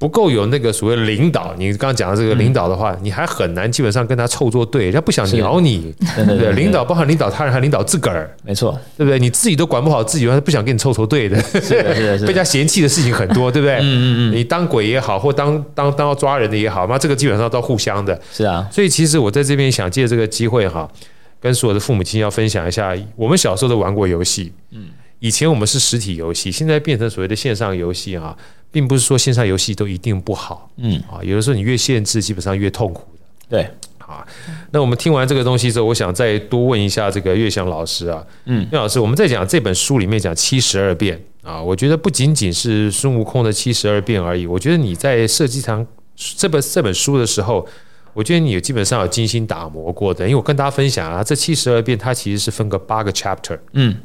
不够有那个所谓领导，你刚刚讲的这个领导的话，你还很难基本上跟他凑作对，人家不想鸟你，对不对？领导包含领导他人，还领导自个儿，没错，对不对？你自己都管不好自己，他不想跟你凑凑对的，是的，是的，被人家嫌弃的事情很多，对不对？嗯嗯嗯，你当鬼也好，或当当当要抓人的也好，那这个基本上都互相的，是啊。所以其实我在这边想借这个机会哈，跟所有的父母亲要分享一下，我们小时候都玩过游戏，嗯，以前我们是实体游戏，现在变成所谓的线上游戏啊。并不是说线上游戏都一定不好，嗯。啊，有的时候你越限制，基本上越痛苦的。对，啊，那我们听完这个东西之后，我想再多问一下这个岳翔老师啊，嗯，岳老师，我们在讲这本书里面讲七十二变。啊，我觉得不仅仅是孙悟空的七十二变而已，我觉得你在设计堂这本这本书的时候，我觉得你有基本上有精心打磨过的，因为我跟大家分享啊，这七十二变它其实是分个八个 chapter，嗯。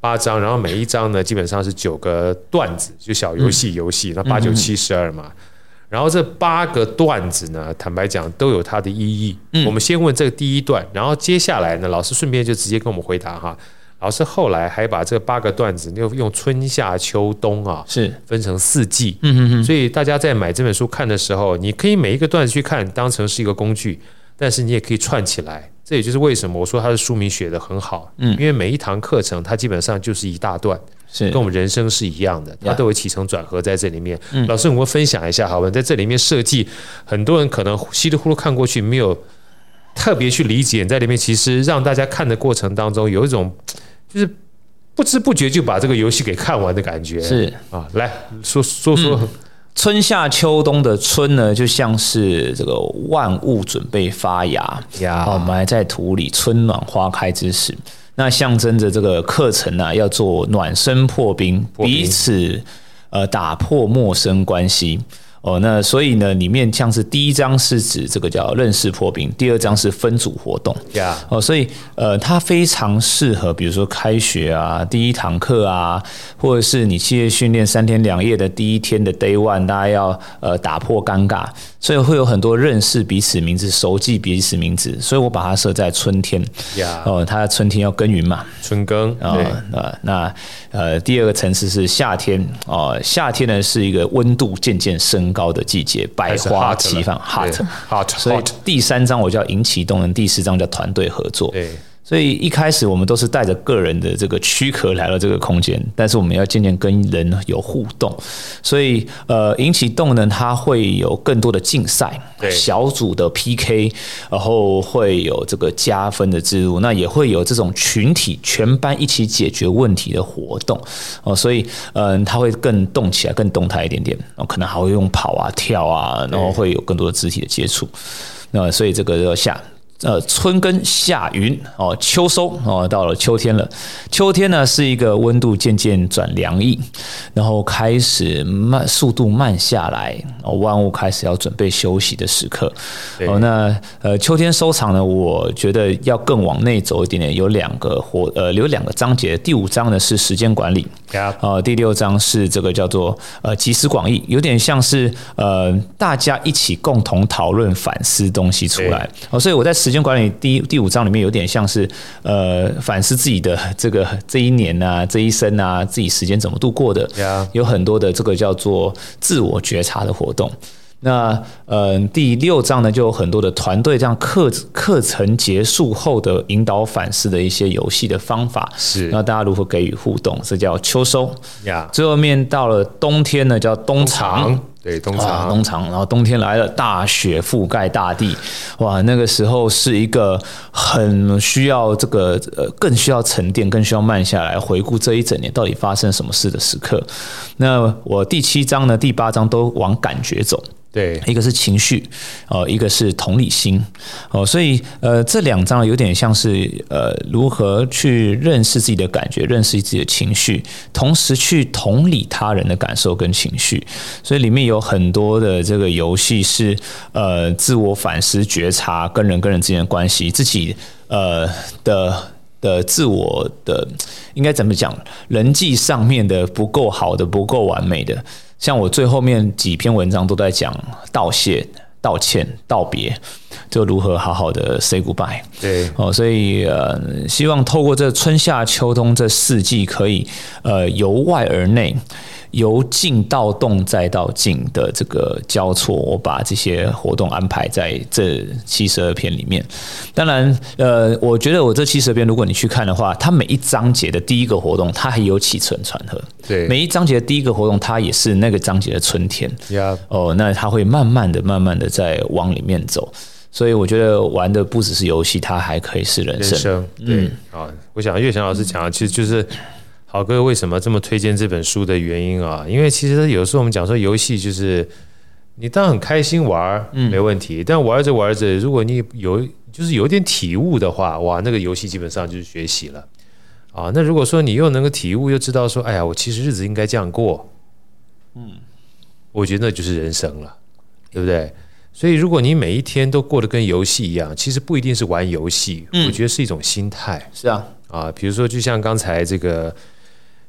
八章，然后每一章呢，基本上是九个段子，就小游戏游戏，那八九七十二嘛。然后这八个段子呢，坦白讲都有它的意义。我们先问这个第一段，然后接下来呢，老师顺便就直接跟我们回答哈。老师后来还把这八个段子又用春夏秋冬啊，是分成四季。嗯嗯嗯。所以大家在买这本书看的时候，你可以每一个段子去看，当成是一个工具，但是你也可以串起来。这也就是为什么我说他的书名写得很好，嗯，因为每一堂课程它基本上就是一大段，是跟我们人生是一样的，它都有起承转合在这里面。老师，我们分享一下，好吧？在这里面设计，很多人可能稀里糊涂看过去，没有特别去理解，在里面其实让大家看的过程当中，有一种就是不知不觉就把这个游戏给看完的感觉。是啊，来说说说。春夏秋冬的春呢，就像是这个万物准备发芽呀，哦，埋在土里，春暖花开之时。那象征着这个课程呢、啊，要做暖身破冰，破冰彼此呃打破陌生关系。哦，那所以呢，里面像是第一章是指这个叫认识破冰，第二章是分组活动。呀.哦，所以呃，它非常适合，比如说开学啊，第一堂课啊，或者是你企业训练三天两夜的第一天的 day one，大家要呃打破尴尬，所以会有很多认识彼此名字、熟记彼此名字。所以我把它设在春天。哦，它春天要耕耘嘛，春耕啊。啊，那那呃，第二个层次是夏天。哦，夏天呢是一个温度渐渐升。高的季节，百花齐放，hot hot，所以第三章我叫引起动人，第四章叫团队合作。对。所以一开始我们都是带着个人的这个躯壳来到这个空间，但是我们要渐渐跟人有互动。所以呃，引起动能它会有更多的竞赛，小组的 PK，然后会有这个加分的制度，那也会有这种群体全班一起解决问题的活动哦。所以嗯、呃，它会更动起来，更动态一点点。哦，可能还会用跑啊、跳啊，然后会有更多的肢体的接触。那所以这个要下。呃，春耕夏耘哦，秋收哦，到了秋天了。秋天呢是一个温度渐渐转凉意，然后开始慢速度慢下来，哦，万物开始要准备休息的时刻。哦，那呃，秋天收藏呢，我觉得要更往内走一点点，有两个活呃，有两个章节。第五章呢是时间管理，呃，第六章是这个叫做呃集思广益，有点像是呃大家一起共同讨论反思东西出来。哦，所以我在时间管理第第五章里面有点像是呃反思自己的这个这一年啊，这一生啊，自己时间怎么度过的.有很多的这个叫做自我觉察的活动。那嗯、呃，第六章呢就有很多的团队这样课课程结束后的引导反思的一些游戏的方法，是那大家如何给予互动，这叫秋收。呀.最后面到了冬天呢，叫冬藏。对，冬藏，冬藏，然后冬天来了，大雪覆盖大地，哇，那个时候是一个很需要这个呃，更需要沉淀，更需要慢下来回顾这一整年到底发生什么事的时刻。那我第七章呢，第八章都往感觉走。对，一个是情绪，哦，一个是同理心，哦，所以呃，这两章有点像是呃，如何去认识自己的感觉，认识自己的情绪，同时去同理他人的感受跟情绪。所以里面有很多的这个游戏是呃，自我反思、觉察，跟人跟人之间的关系，自己呃的的自我的应该怎么讲，人际上面的不够好的、不够完美的。像我最后面几篇文章都在讲道谢、道歉、道别，就如何好好的 say goodbye。对，哦，所以呃，希望透过这春夏秋冬这四季，可以呃由外而内。由静到动再到静的这个交错，我把这些活动安排在这七十二篇里面。当然，呃，我觉得我这七十二篇，如果你去看的话，它每一章节的第一个活动，它还有起承转合。对，每一章节的第一个活动，它也是那个章节的春天。哦，那它会慢慢的、慢慢的在往里面走。所以我觉得玩的不只是游戏，它还可以是人生。人生对啊，嗯，我想岳翔老师讲的其实就是。好哥为什么这么推荐这本书的原因啊？因为其实有时候我们讲说游戏就是你当然很开心玩，没问题。但玩着玩着，如果你有就是有点体悟的话，哇，那个游戏基本上就是学习了啊。那如果说你又能够体悟，又知道说，哎呀，我其实日子应该这样过，嗯，我觉得那就是人生了，对不对？所以如果你每一天都过得跟游戏一样，其实不一定是玩游戏，我觉得是一种心态。是啊，啊，比如说就像刚才这个。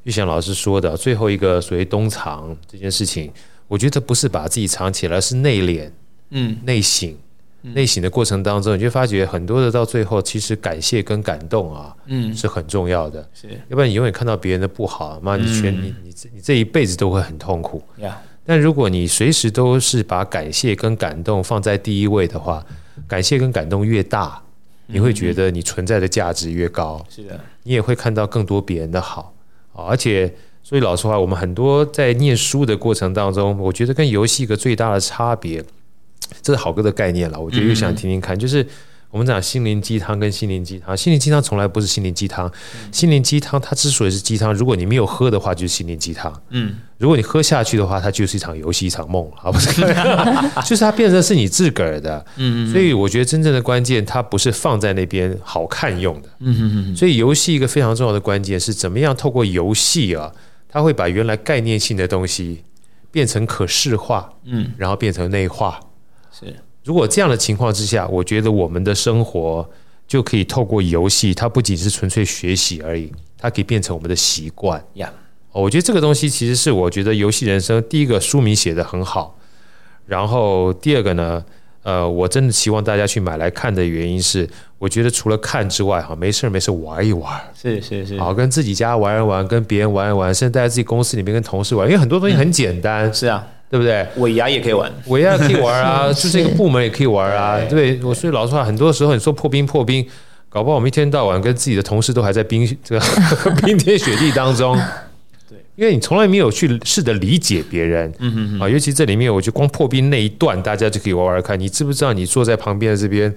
玉祥老师说的最后一个所谓冬藏这件事情，我觉得不是把自己藏起来，是内敛，嗯，内省，内省的过程当中，你就发觉很多的到最后，其实感谢跟感动啊，嗯，是很重要的。是，要不然你永远看到别人的不好，妈，你全你你你这一辈子都会很痛苦。呀，但如果你随时都是把感谢跟感动放在第一位的话，感谢跟感动越大，你会觉得你存在的价值越高。是的，你也会看到更多别人的好。而且，所以老实话，我们很多在念书的过程当中，我觉得跟游戏一个最大的差别，这是好哥的概念了。我觉得又想听听看，就是我们讲心灵鸡汤跟心灵鸡汤，心灵鸡汤从来不是心灵鸡汤。心灵鸡汤它之所以是鸡汤，如果你没有喝的话，就是心灵鸡汤。嗯，如果你喝下去的话，它就是一场游戏，一场梦，好不是？[LAUGHS] 就是它变成是你自个儿的。嗯嗯。所以我觉得真正的关键，它不是放在那边好看用的。嗯嗯嗯。所以游戏一个非常重要的关键是怎么样透过游戏啊，它会把原来概念性的东西变成可视化，嗯，然后变成内化。是。如果这样的情况之下，我觉得我们的生活就可以透过游戏，它不仅是纯粹学习而已，它可以变成我们的习惯。呀，我觉得这个东西其实是我觉得游戏人生第一个书名写得很好，然后第二个呢，呃，我真的希望大家去买来看的原因是，我觉得除了看之外，哈，没事没事玩一玩，是是是，好跟自己家玩一玩，跟别人玩一玩，甚至在自己公司里面跟同事玩，因为很多东西很简单。嗯、是啊。对不对？尾牙也可以玩，尾牙可以玩啊，[LAUGHS] 就是一个部门也可以玩啊。对，我所以老实话，很多时候你说破冰破冰，搞不好我们一天到晚跟自己的同事都还在冰 [LAUGHS] 这个 [LAUGHS] 冰天雪地当中。对，因为你从来没有去试着理解别人。嗯嗯嗯。啊，尤其这里面，我就光破冰那一段，大家就可以玩玩看。你知不知道你坐在旁边的这边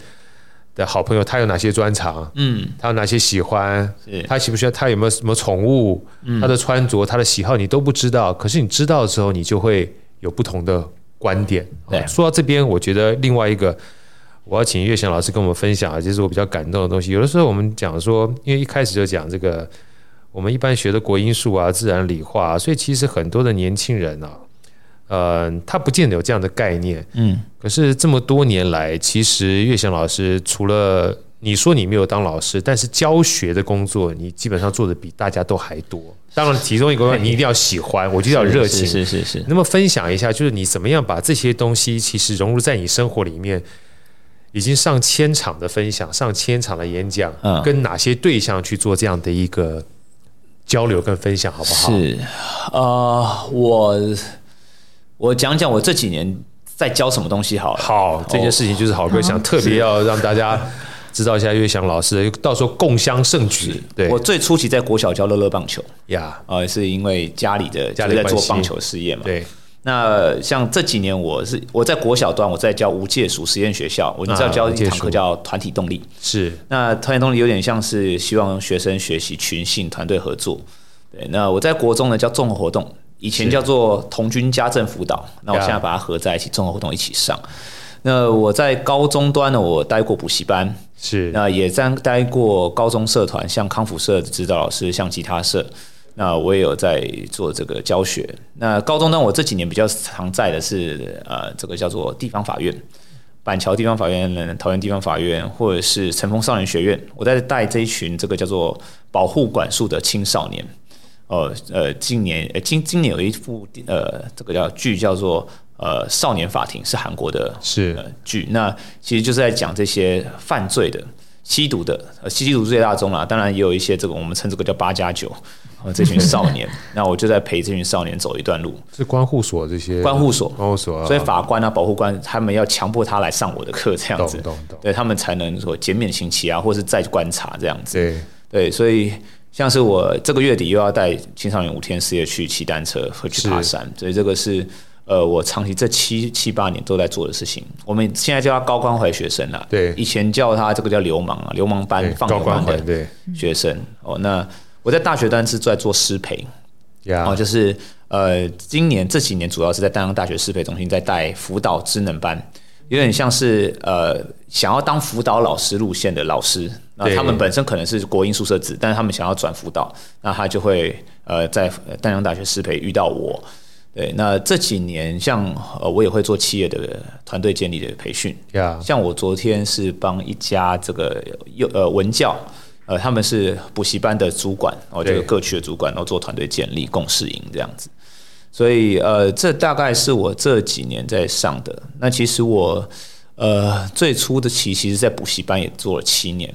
的好朋友，他有哪些专长？嗯，他有哪些喜欢？他喜不喜欢？他有没有什么宠物？他的穿着，他的喜好，你都不知道。可是你知道的时候，你就会。有不同的观点。对，说到这边，我觉得另外一个，我要请岳翔老师跟我们分享啊，就是我比较感动的东西。有的时候我们讲说，因为一开始就讲这个，我们一般学的国英数啊、自然理化啊，所以其实很多的年轻人啊，呃，他不见得有这样的概念。嗯。可是这么多年来，其实岳翔老师除了你说你没有当老师，但是教学的工作，你基本上做的比大家都还多。当然，其中一个你一定要喜欢，我就要热情。是是是。那么分享一下，就是你怎么样把这些东西其实融入在你生活里面？已经上千场的分享，上千场的演讲，嗯，跟哪些对象去做这样的一个交流跟分享，好不好？是，呃，我我讲讲我这几年在教什么东西好了。好，这件事情就是好哥想特别要让大家。知道一下岳翔老师，到时候共襄盛举。对，我最初期在国小教乐乐棒球呀，呃是因为家里的家里在做棒球事业嘛。对，那像这几年我是我在国小段我在教无界数实验学校，我知道教一堂课叫团体动力。是，那团体动力有点像是希望学生学习群性团队合作。对，那我在国中呢叫综合活动，以前叫做童军家政辅导，那我现在把它合在一起，综合活动一起上。那我在高中端呢，我待过补习班。是，那也在待过高中社团，像康复社的指导老师，像吉他社，那我也有在做这个教学。那高中端，我这几年比较常在的是呃，这个叫做地方法院，板桥地方法院、桃园地方法院，或者是成峰少年学院，我在带这一群这个叫做保护管束的青少年。哦，呃，今年呃今今年有一部呃，这个叫剧叫做。呃，少年法庭是韩国的是剧，那其实就是在讲这些犯罪的、吸毒的，呃，吸毒最大宗啦。当然也有一些这个我们称这个叫八加九，呃，这群少年。[LAUGHS] 那我就在陪这群少年走一段路。是关护所这些？关护所，关护所。所以法官啊、保护官他们要强迫他来上我的课，这样子，对他们才能说减免刑期啊，或是再观察这样子。对对，所以像是我这个月底又要带青少年五天四夜去骑单车和去爬山，所以这个是。呃，我长期这七七八年都在做的事情，我们现在叫他高关怀学生了。对，以前叫他这个叫流氓啊，流氓班放流氓的学生。哦，那我在大学端是在做师培，哦，就是呃，今年这几年主要是在丹阳大学师培中心在带辅导职能班，有点像是呃想要当辅导老师路线的老师，那他们本身可能是国英宿舍子，但是他们想要转辅导，那他就会呃在丹阳大学师培遇到我。对，那这几年像呃，我也会做企业的团队建立的培训。像我昨天是帮一家这个幼呃文教，呃，他们是补习班的主管，然后这个各区的主管，然后做团队建立、共事营这样子。所以呃，这大概是我这几年在上的。那其实我呃最初的期，其实在补习班也做了七年。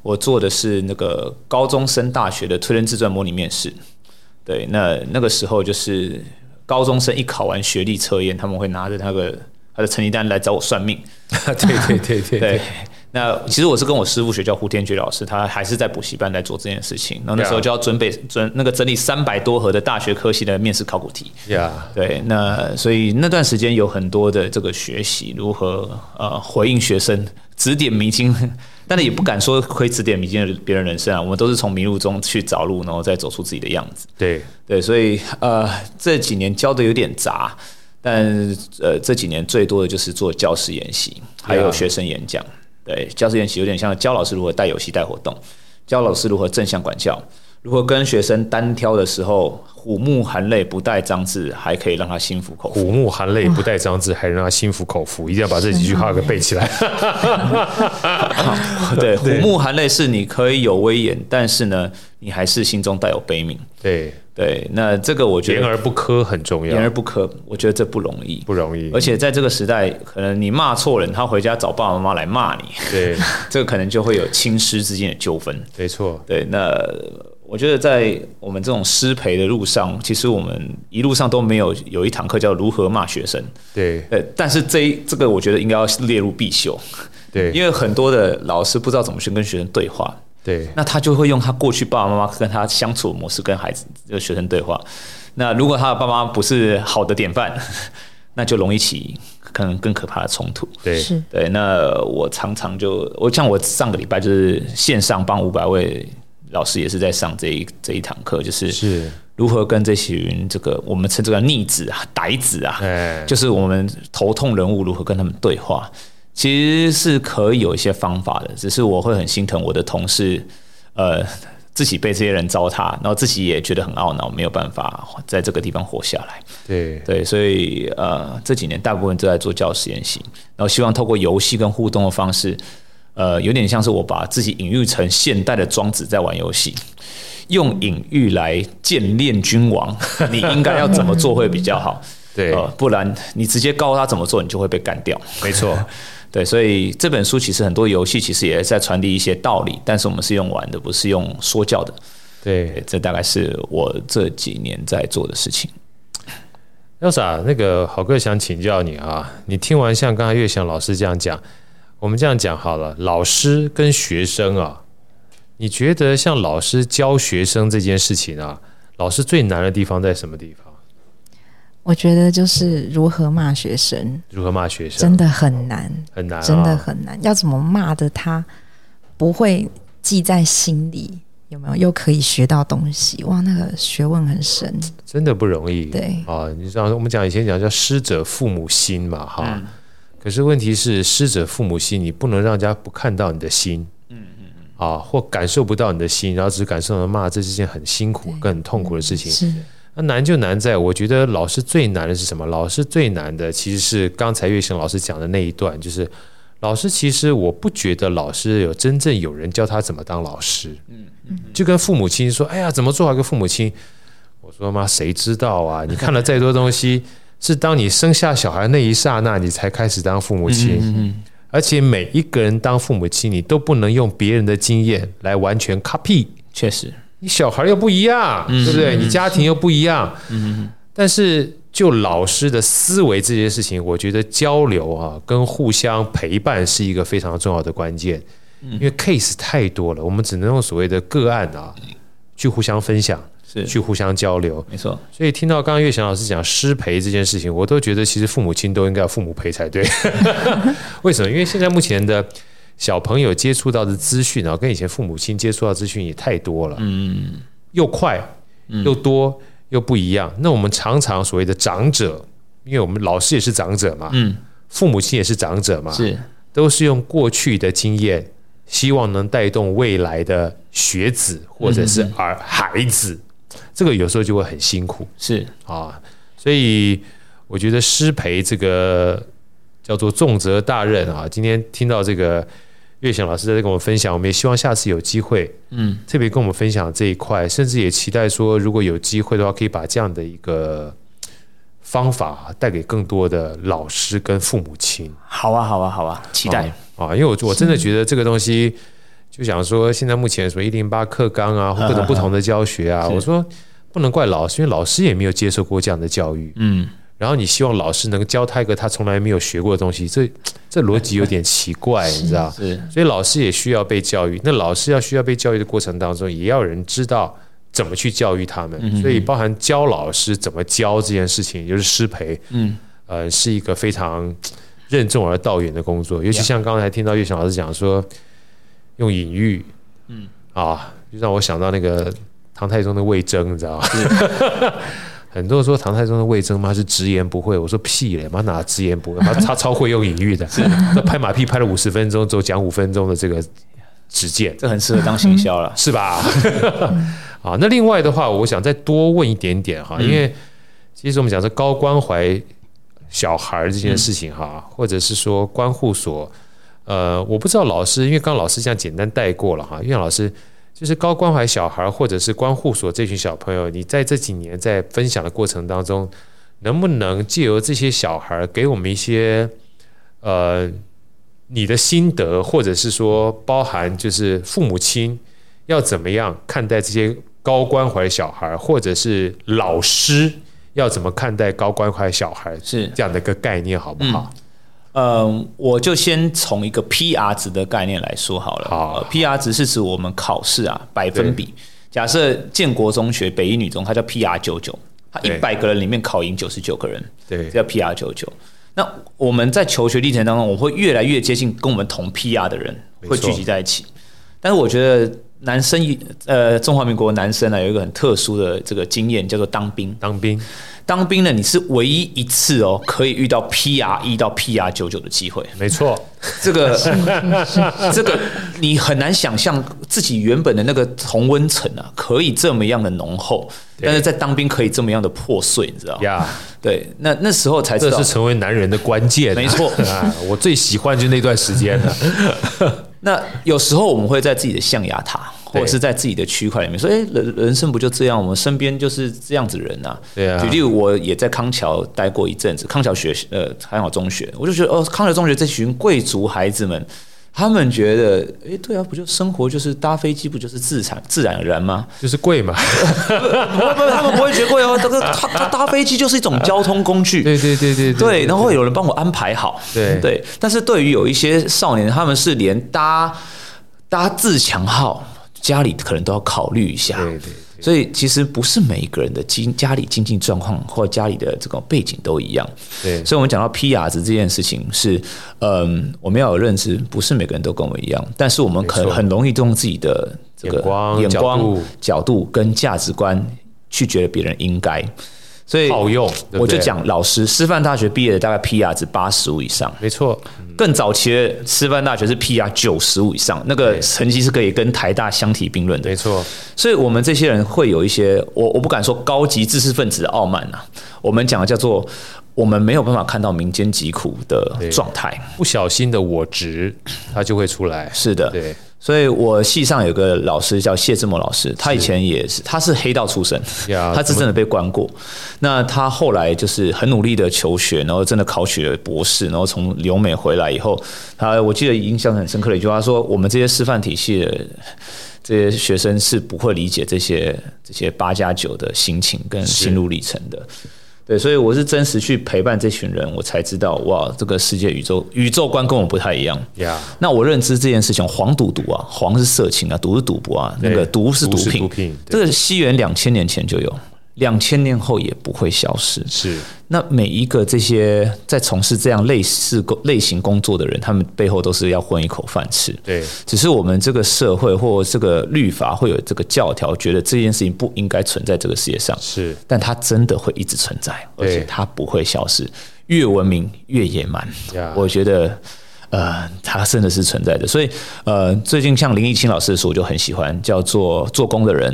我做的是那个高中升大学的推认自传模拟面试。对，那那个时候就是。高中生一考完学历测验，他们会拿着那个他的成绩单来找我算命。[LAUGHS] 对对对对对。那其实我是跟我师傅学，叫胡天觉老师，他还是在补习班来做这件事情。然后那时候就要准备准那个整理三百多盒的大学科系的面试考古题。Yeah. 对，那所以那段时间有很多的这个学习，如何呃回应学生指点迷津，但是也不敢说可以指点迷津的别人人生啊。我们都是从迷路中去找路，然后再走出自己的样子。对对，所以呃这几年教的有点杂，但呃这几年最多的就是做教师研习，还有学生演讲。对，教师研习有点像教老师如何带游戏带活动，教老师如何正向管教。如果跟学生单挑的时候，虎目含泪不带脏字，还可以让他心服口服。虎目含泪不带脏字，还让他心服口服，一定要把这几句话给背起来。[LAUGHS] [LAUGHS] 对，虎目含泪是你可以有威严，但是呢，你还是心中带有悲悯。对。对，那这个我觉得言而不苛很重要。言而不苛，我觉得这不容易，不容易。而且在这个时代，可能你骂错人，他回家找爸爸妈妈来骂你，对，[LAUGHS] 这个可能就会有亲师之间的纠纷。没错，对。那我觉得在我们这种师培的路上，其实我们一路上都没有有一堂课叫如何骂学生。对，呃。但是这一这个，我觉得应该要列入必修。对，因为很多的老师不知道怎么去跟学生对话。对，那他就会用他过去爸爸妈妈跟他相处的模式跟孩子、这个学生对话。那如果他的爸妈不是好的典范，[LAUGHS] 那就容易起可能更可怕的冲突。对，是，对。那我常常就我像我上个礼拜就是线上帮五百位老师也是在上这一这一堂课，就是是如何跟这群这个我们称这个逆子啊、歹子啊，就是我们头痛人物如何跟他们对话。其实是可以有一些方法的，只是我会很心疼我的同事，呃，自己被这些人糟蹋，然后自己也觉得很懊恼，没有办法在这个地方活下来。对对，所以呃，这几年大部分都在做教师研习，然后希望透过游戏跟互动的方式，呃，有点像是我把自己隐喻成现代的庄子在玩游戏，用隐喻来建练君王，[LAUGHS] 你应该要怎么做会比较好？[LAUGHS] 对，呃，不然你直接告诉他怎么做，你就会被干掉。没错。对，所以这本书其实很多游戏其实也在传递一些道理，但是我们是用玩的，不是用说教的。对，这大概是我这几年在做的事情。Elsa，那个好哥想请教你啊，你听完像刚才月翔老师这样讲，我们这样讲好了，老师跟学生啊，你觉得像老师教学生这件事情啊，老师最难的地方在什么地方？我觉得就是如何骂学生，如何骂学生真的很难，很难，真的很难。要怎么骂的他不会记在心里？有没有又可以学到东西？哇，那个学问很深，真的不容易。对啊，你知道我们讲以前讲叫师者父母心嘛，哈、嗯。可是问题是师者父母心，你不能让人家不看到你的心，嗯嗯嗯，啊，或感受不到你的心，然后只感受到骂，这是件很辛苦、更很痛苦的事情。是。那难就难在，我觉得老师最难的是什么？老师最难的其实是刚才月翔老师讲的那一段，就是老师其实我不觉得老师有真正有人教他怎么当老师。嗯嗯，就跟父母亲说：“哎呀，怎么做好一个父母亲？”我说：“妈，谁知道啊？你看了再多东西，是当你生下小孩那一刹那，你才开始当父母亲。嗯，而且每一个人当父母亲，你都不能用别人的经验来完全 copy。确实。”你小孩又不一样，对不对？你家庭又不一样。但是就老师的思维这件事情，我觉得交流啊，跟互相陪伴是一个非常重要的关键。因为 case 太多了，我们只能用所谓的个案啊，去互相分享，是去互相交流。没错。所以听到刚刚岳翔老师讲失陪这件事情，我都觉得其实父母亲都应该要父母陪才对。[LAUGHS] 为什么？因为现在目前的。小朋友接触到的资讯啊，跟以前父母亲接触到资讯也太多了，嗯，又快又多又不一样。那我们常常所谓的长者，因为我们老师也是长者嘛，嗯，父母亲也是长者嘛，是，都是用过去的经验，希望能带动未来的学子或者是儿孩子，这个有时候就会很辛苦，是啊，所以我觉得师培这个叫做重责大任啊，今天听到这个。月翔老师在这跟我们分享，我们也希望下次有机会，嗯，特别跟我们分享这一块，甚至也期待说，如果有机会的话，可以把这样的一个方法带给更多的老师跟父母亲。好啊，好啊，好啊，期待啊！因为我我真的觉得这个东西，就想说，现在目前什么一零八课纲啊，或各种不同的教学啊，我说不能怪老师，因为老师也没有接受过这样的教育，嗯。然后你希望老师能教他一个他从来没有学过的东西，这这逻辑有点奇怪，[LAUGHS] 你知道？是，所以老师也需要被教育。那老师要需要被教育的过程当中，也要有人知道怎么去教育他们。所以包含教老师怎么教这件事情，也就是师培，嗯，呃，是一个非常任重而道远的工作，尤其像刚才听到岳翔老师讲说，用隐喻，嗯。啊，就让我想到那个唐太宗的魏征，你知道吗？[LAUGHS] 很多人说唐太宗的魏征嘛是直言不讳，我说屁嘞，妈哪直言不讳，他超会用隐喻的，那拍马屁拍了五十分钟，只讲五分钟的这个直见，这很适合当行销了，是吧？[LAUGHS] 啊，那另外的话，我想再多问一点点哈，因为其实我们讲是高关怀小孩这件事情哈，或者是说关护所，呃，我不知道老师，因为刚刚老师这样简单带过了哈，因为老师。就是高关怀小孩，或者是关护所这群小朋友，你在这几年在分享的过程当中，能不能借由这些小孩给我们一些呃你的心得，或者是说包含就是父母亲要怎么样看待这些高关怀小孩，或者是老师要怎么看待高关怀小孩，是这样的一个概念，好不好？嗯，我就先从一个 PR 值的概念来说好了。好，PR 值是指我们考试啊百分比。假设建国中学北一女中，它叫 PR 九九，它一百个人里面考赢九十九个人，对，叫 PR 九九。那我们在求学历程当中，我会越来越接近跟我们同 PR 的人会聚集在一起。但是我觉得男生，呃，中华民国男生呢，有一个很特殊的这个经验，叫做当兵。当兵。当兵呢，你是唯一一次哦，可以遇到 PR 一到 PR 九九的机会。没错，这个 [LAUGHS] 这个你很难想象自己原本的那个同温层啊，可以这么样的浓厚，但是在当兵可以这么样的破碎，你知道吗？呀，对，那那时候才知道这是成为男人的关键。没错 [LAUGHS] 啊，我最喜欢就那段时间了。那有时候我们会在自己的象牙塔。或者是在自己的区块里面说，哎，人人生不就这样？我们身边就是这样子人啊。举例，我也在康桥待过一阵子，康桥学呃康桥中学，我就觉得哦，康桥中学这群贵族孩子们，他们觉得，哎，对啊，不就生活就是搭飞机，不就是自产自然而然吗？就是贵嘛。不不，他们不会觉得贵哦。这个他他搭飞机就是一种交通工具。对对对对对。然后有人帮我安排好。对对。但是对于有一些少年，他们是连搭搭自强号。家里可能都要考虑一下，对对对，所以其实不是每一个人的经家里经济状况或家里的这个背景都一样，对，所以我们讲到 PR 值这件事情是，嗯，我们要有认知，不是每个人都跟我们一样，但是我们可能很容易用自己的这个眼光、眼光角度跟价值观去觉得别人应该。所以好用，我就讲老师，师范大学毕业的大概 PR 值八十五以上，没错。更早期的师范大学是 PR 九十五以上，那个成绩是可以跟台大相提并论的，没错。所以我们这些人会有一些，我我不敢说高级知识分子的傲慢呐，我们讲的叫做我们没有办法看到民间疾苦的状态，不小心的我执，它就会出来。是的，对。所以我系上有个老师叫谢志摩老师，他以前也是，他是黑道出身，他是真的被关过。那他后来就是很努力的求学，然后真的考取了博士，然后从留美回来以后，他我记得印象很深刻的一句话说：“我们这些师范体系的这些学生是不会理解这些这些八加九的心情跟心路历程的。”对，所以我是真实去陪伴这群人，我才知道哇，这个世界宇宙宇宙观跟我不太一样。呀，那我认知这件事情，黄赌毒啊，黄是色情啊，赌是赌博啊，那个毒是毒品。毒品，这个西元两千年前就有。两千年后也不会消失。是，那每一个这些在从事这样类似工类型工作的人，他们背后都是要混一口饭吃。对，只是我们这个社会或这个律法会有这个教条，觉得这件事情不应该存在这个世界上。是，但它真的会一直存在，而且它不会消失。越文明越野蛮。我觉得。呃，它真的是存在的，所以呃，最近像林义清老师的书我就很喜欢，叫做《做工的人》，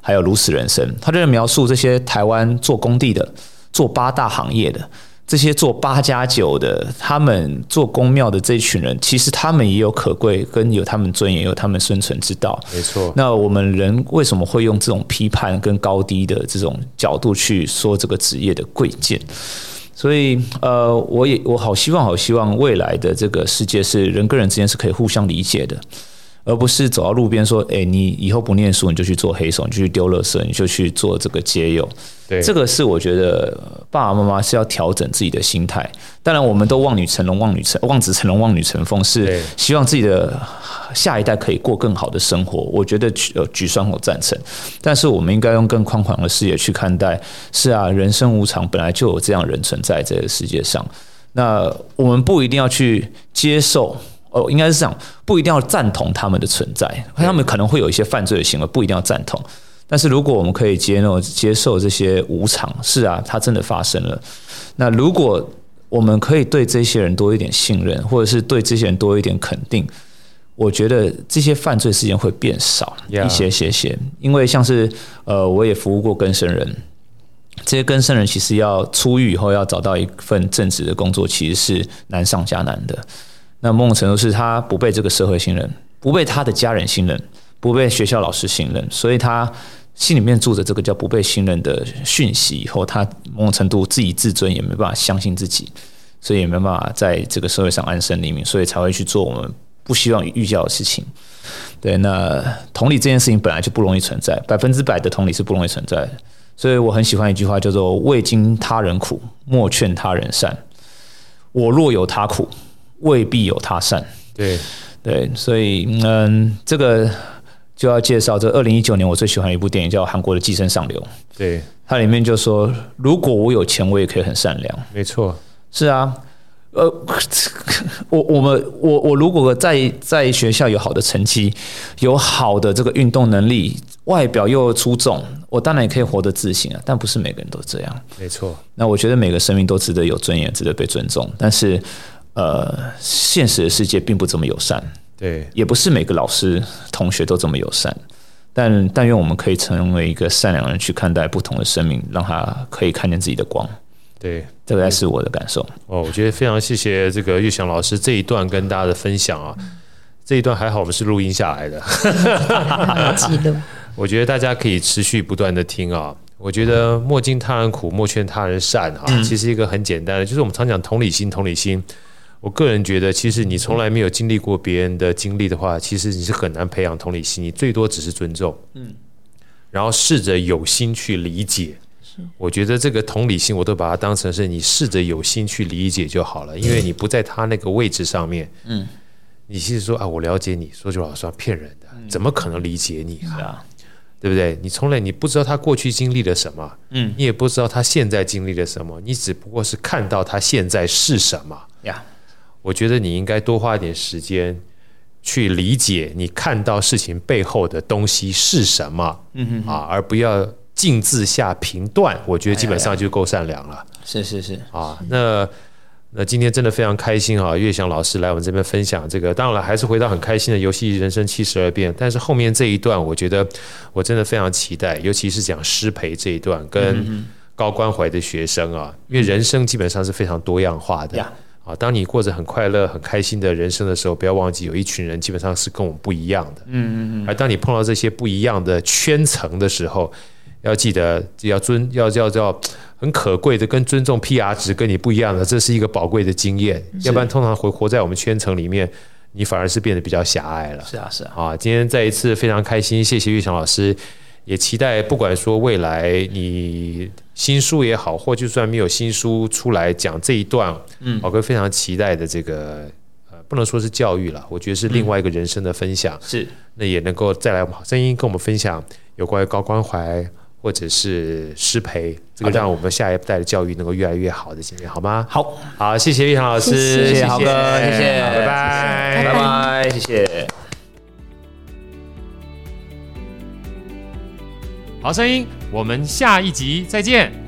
还有《如此人生》，他就是描述这些台湾做工地的、做八大行业的、这些做八加九的，他们做公庙的这一群人，其实他们也有可贵，跟有他们尊严，有他们生存之道。没错。那我们人为什么会用这种批判跟高低的这种角度去说这个职业的贵贱？所以，呃，我也我好希望，好希望未来的这个世界是人跟人之间是可以互相理解的，而不是走到路边说，哎，你以后不念书，你就去做黑手，你就去丢垃圾，你就去做这个街友。对，这个是我觉得爸爸妈妈是要调整自己的心态。当然，我们都望女成龙，望女成望子成龙，望女成凤，是希望自己的下一代可以过更好的生活。我觉得举呃举双手赞成。但是，我们应该用更宽广的视野去看待。是啊，人生无常，本来就有这样人存在这个世界上。那我们不一定要去接受，哦，应该是这样，不一定要赞同他们的存在，他们可能会有一些犯罪的行为，不一定要赞同。但是如果我们可以接纳、接受这些无常，是啊，它真的发生了。那如果我们可以对这些人多一点信任，或者是对这些人多一点肯定，我觉得这些犯罪事件会变少一些些些。因为像是呃，我也服务过更生人，这些更生人其实要出狱以后要找到一份正职的工作，其实是难上加难的。那某种程度是他不被这个社会信任，不被他的家人信任，不被学校老师信任，所以他。心里面住着这个叫不被信任的讯息，以后他某种程度自己自尊也没办法相信自己，所以也没办法在这个社会上安身立命，所以才会去做我们不希望遇到的事情。对，那同理这件事情本来就不容易存在，百分之百的同理是不容易存在的。所以我很喜欢一句话叫做“未经他人苦，莫劝他人善。我若有他苦，未必有他善。”对对，所以嗯，这个。就要介绍这二零一九年我最喜欢的一部电影，叫《韩国的寄生上流》。对，它里面就说，如果我有钱，我也可以很善良。没错，是啊，呃，[LAUGHS] 我我们我我如果在在学校有好的成绩，有好的这个运动能力，外表又出众，我当然也可以活得自信啊。但不是每个人都这样。没错，那我觉得每个生命都值得有尊严，值得被尊重。但是，呃，现实的世界并不这么友善。对，也不是每个老师、同学都这么友善，但但愿我们可以成为一个善良人，去看待不同的生命，让他可以看见自己的光。对，这个才是我的感受。哦，我觉得非常谢谢这个玉祥老师这一段跟大家的分享啊，这一段还好我们是录音下来的，记录。我觉得大家可以持续不断的听啊。我觉得莫经他人苦，莫劝他人善哈，其实一个很简单的，就是我们常讲同理心，同理心。我个人觉得，其实你从来没有经历过别人的经历的话，其实你是很难培养同理心。你最多只是尊重，嗯，然后试着有心去理解。是，我觉得这个同理心，我都把它当成是你试着有心去理解就好了，因为你不在他那个位置上面，嗯，你其实说啊，我了解你，说句老实话，骗人的，怎么可能理解你啊？对不对？你从来你不知道他过去经历了什么，嗯，你也不知道他现在经历了什么，你只不过是看到他现在是什么呀。我觉得你应该多花一点时间去理解你看到事情背后的东西是什么，嗯哼，啊，而不要径自下评断。我觉得基本上就够善良了。是是是啊，那那今天真的非常开心啊，岳翔老师来我们这边分享这个，当然了，还是回到很开心的游戏人生七十二变。但是后面这一段，我觉得我真的非常期待，尤其是讲师培这一段跟高关怀的学生啊，因为人生基本上是非常多样化的。啊，当你过着很快乐、很开心的人生的时候，不要忘记有一群人基本上是跟我们不一样的。嗯嗯嗯。而当你碰到这些不一样的圈层的时候，要记得要尊，要要要很可贵的跟尊重 PR 值跟你不一样的，这是一个宝贵的经验。要不然，通常活活在我们圈层里面，你反而是变得比较狭隘了。是啊，是啊。啊，今天再一次非常开心，谢谢玉祥老师。也期待，不管说未来你新书也好，或就算没有新书出来讲这一段，嗯，宝哥非常期待的这个，呃，不能说是教育了，我觉得是另外一个人生的分享。是，那也能够再来我们好声音跟我们分享有关于高关怀或者是失陪，这个让我们下一代的教育能够越来越好的经验，好吗？好，好，谢谢岳翔老师，谢谢好哥，谢谢，拜拜，拜拜，谢谢。好声音，我们下一集再见。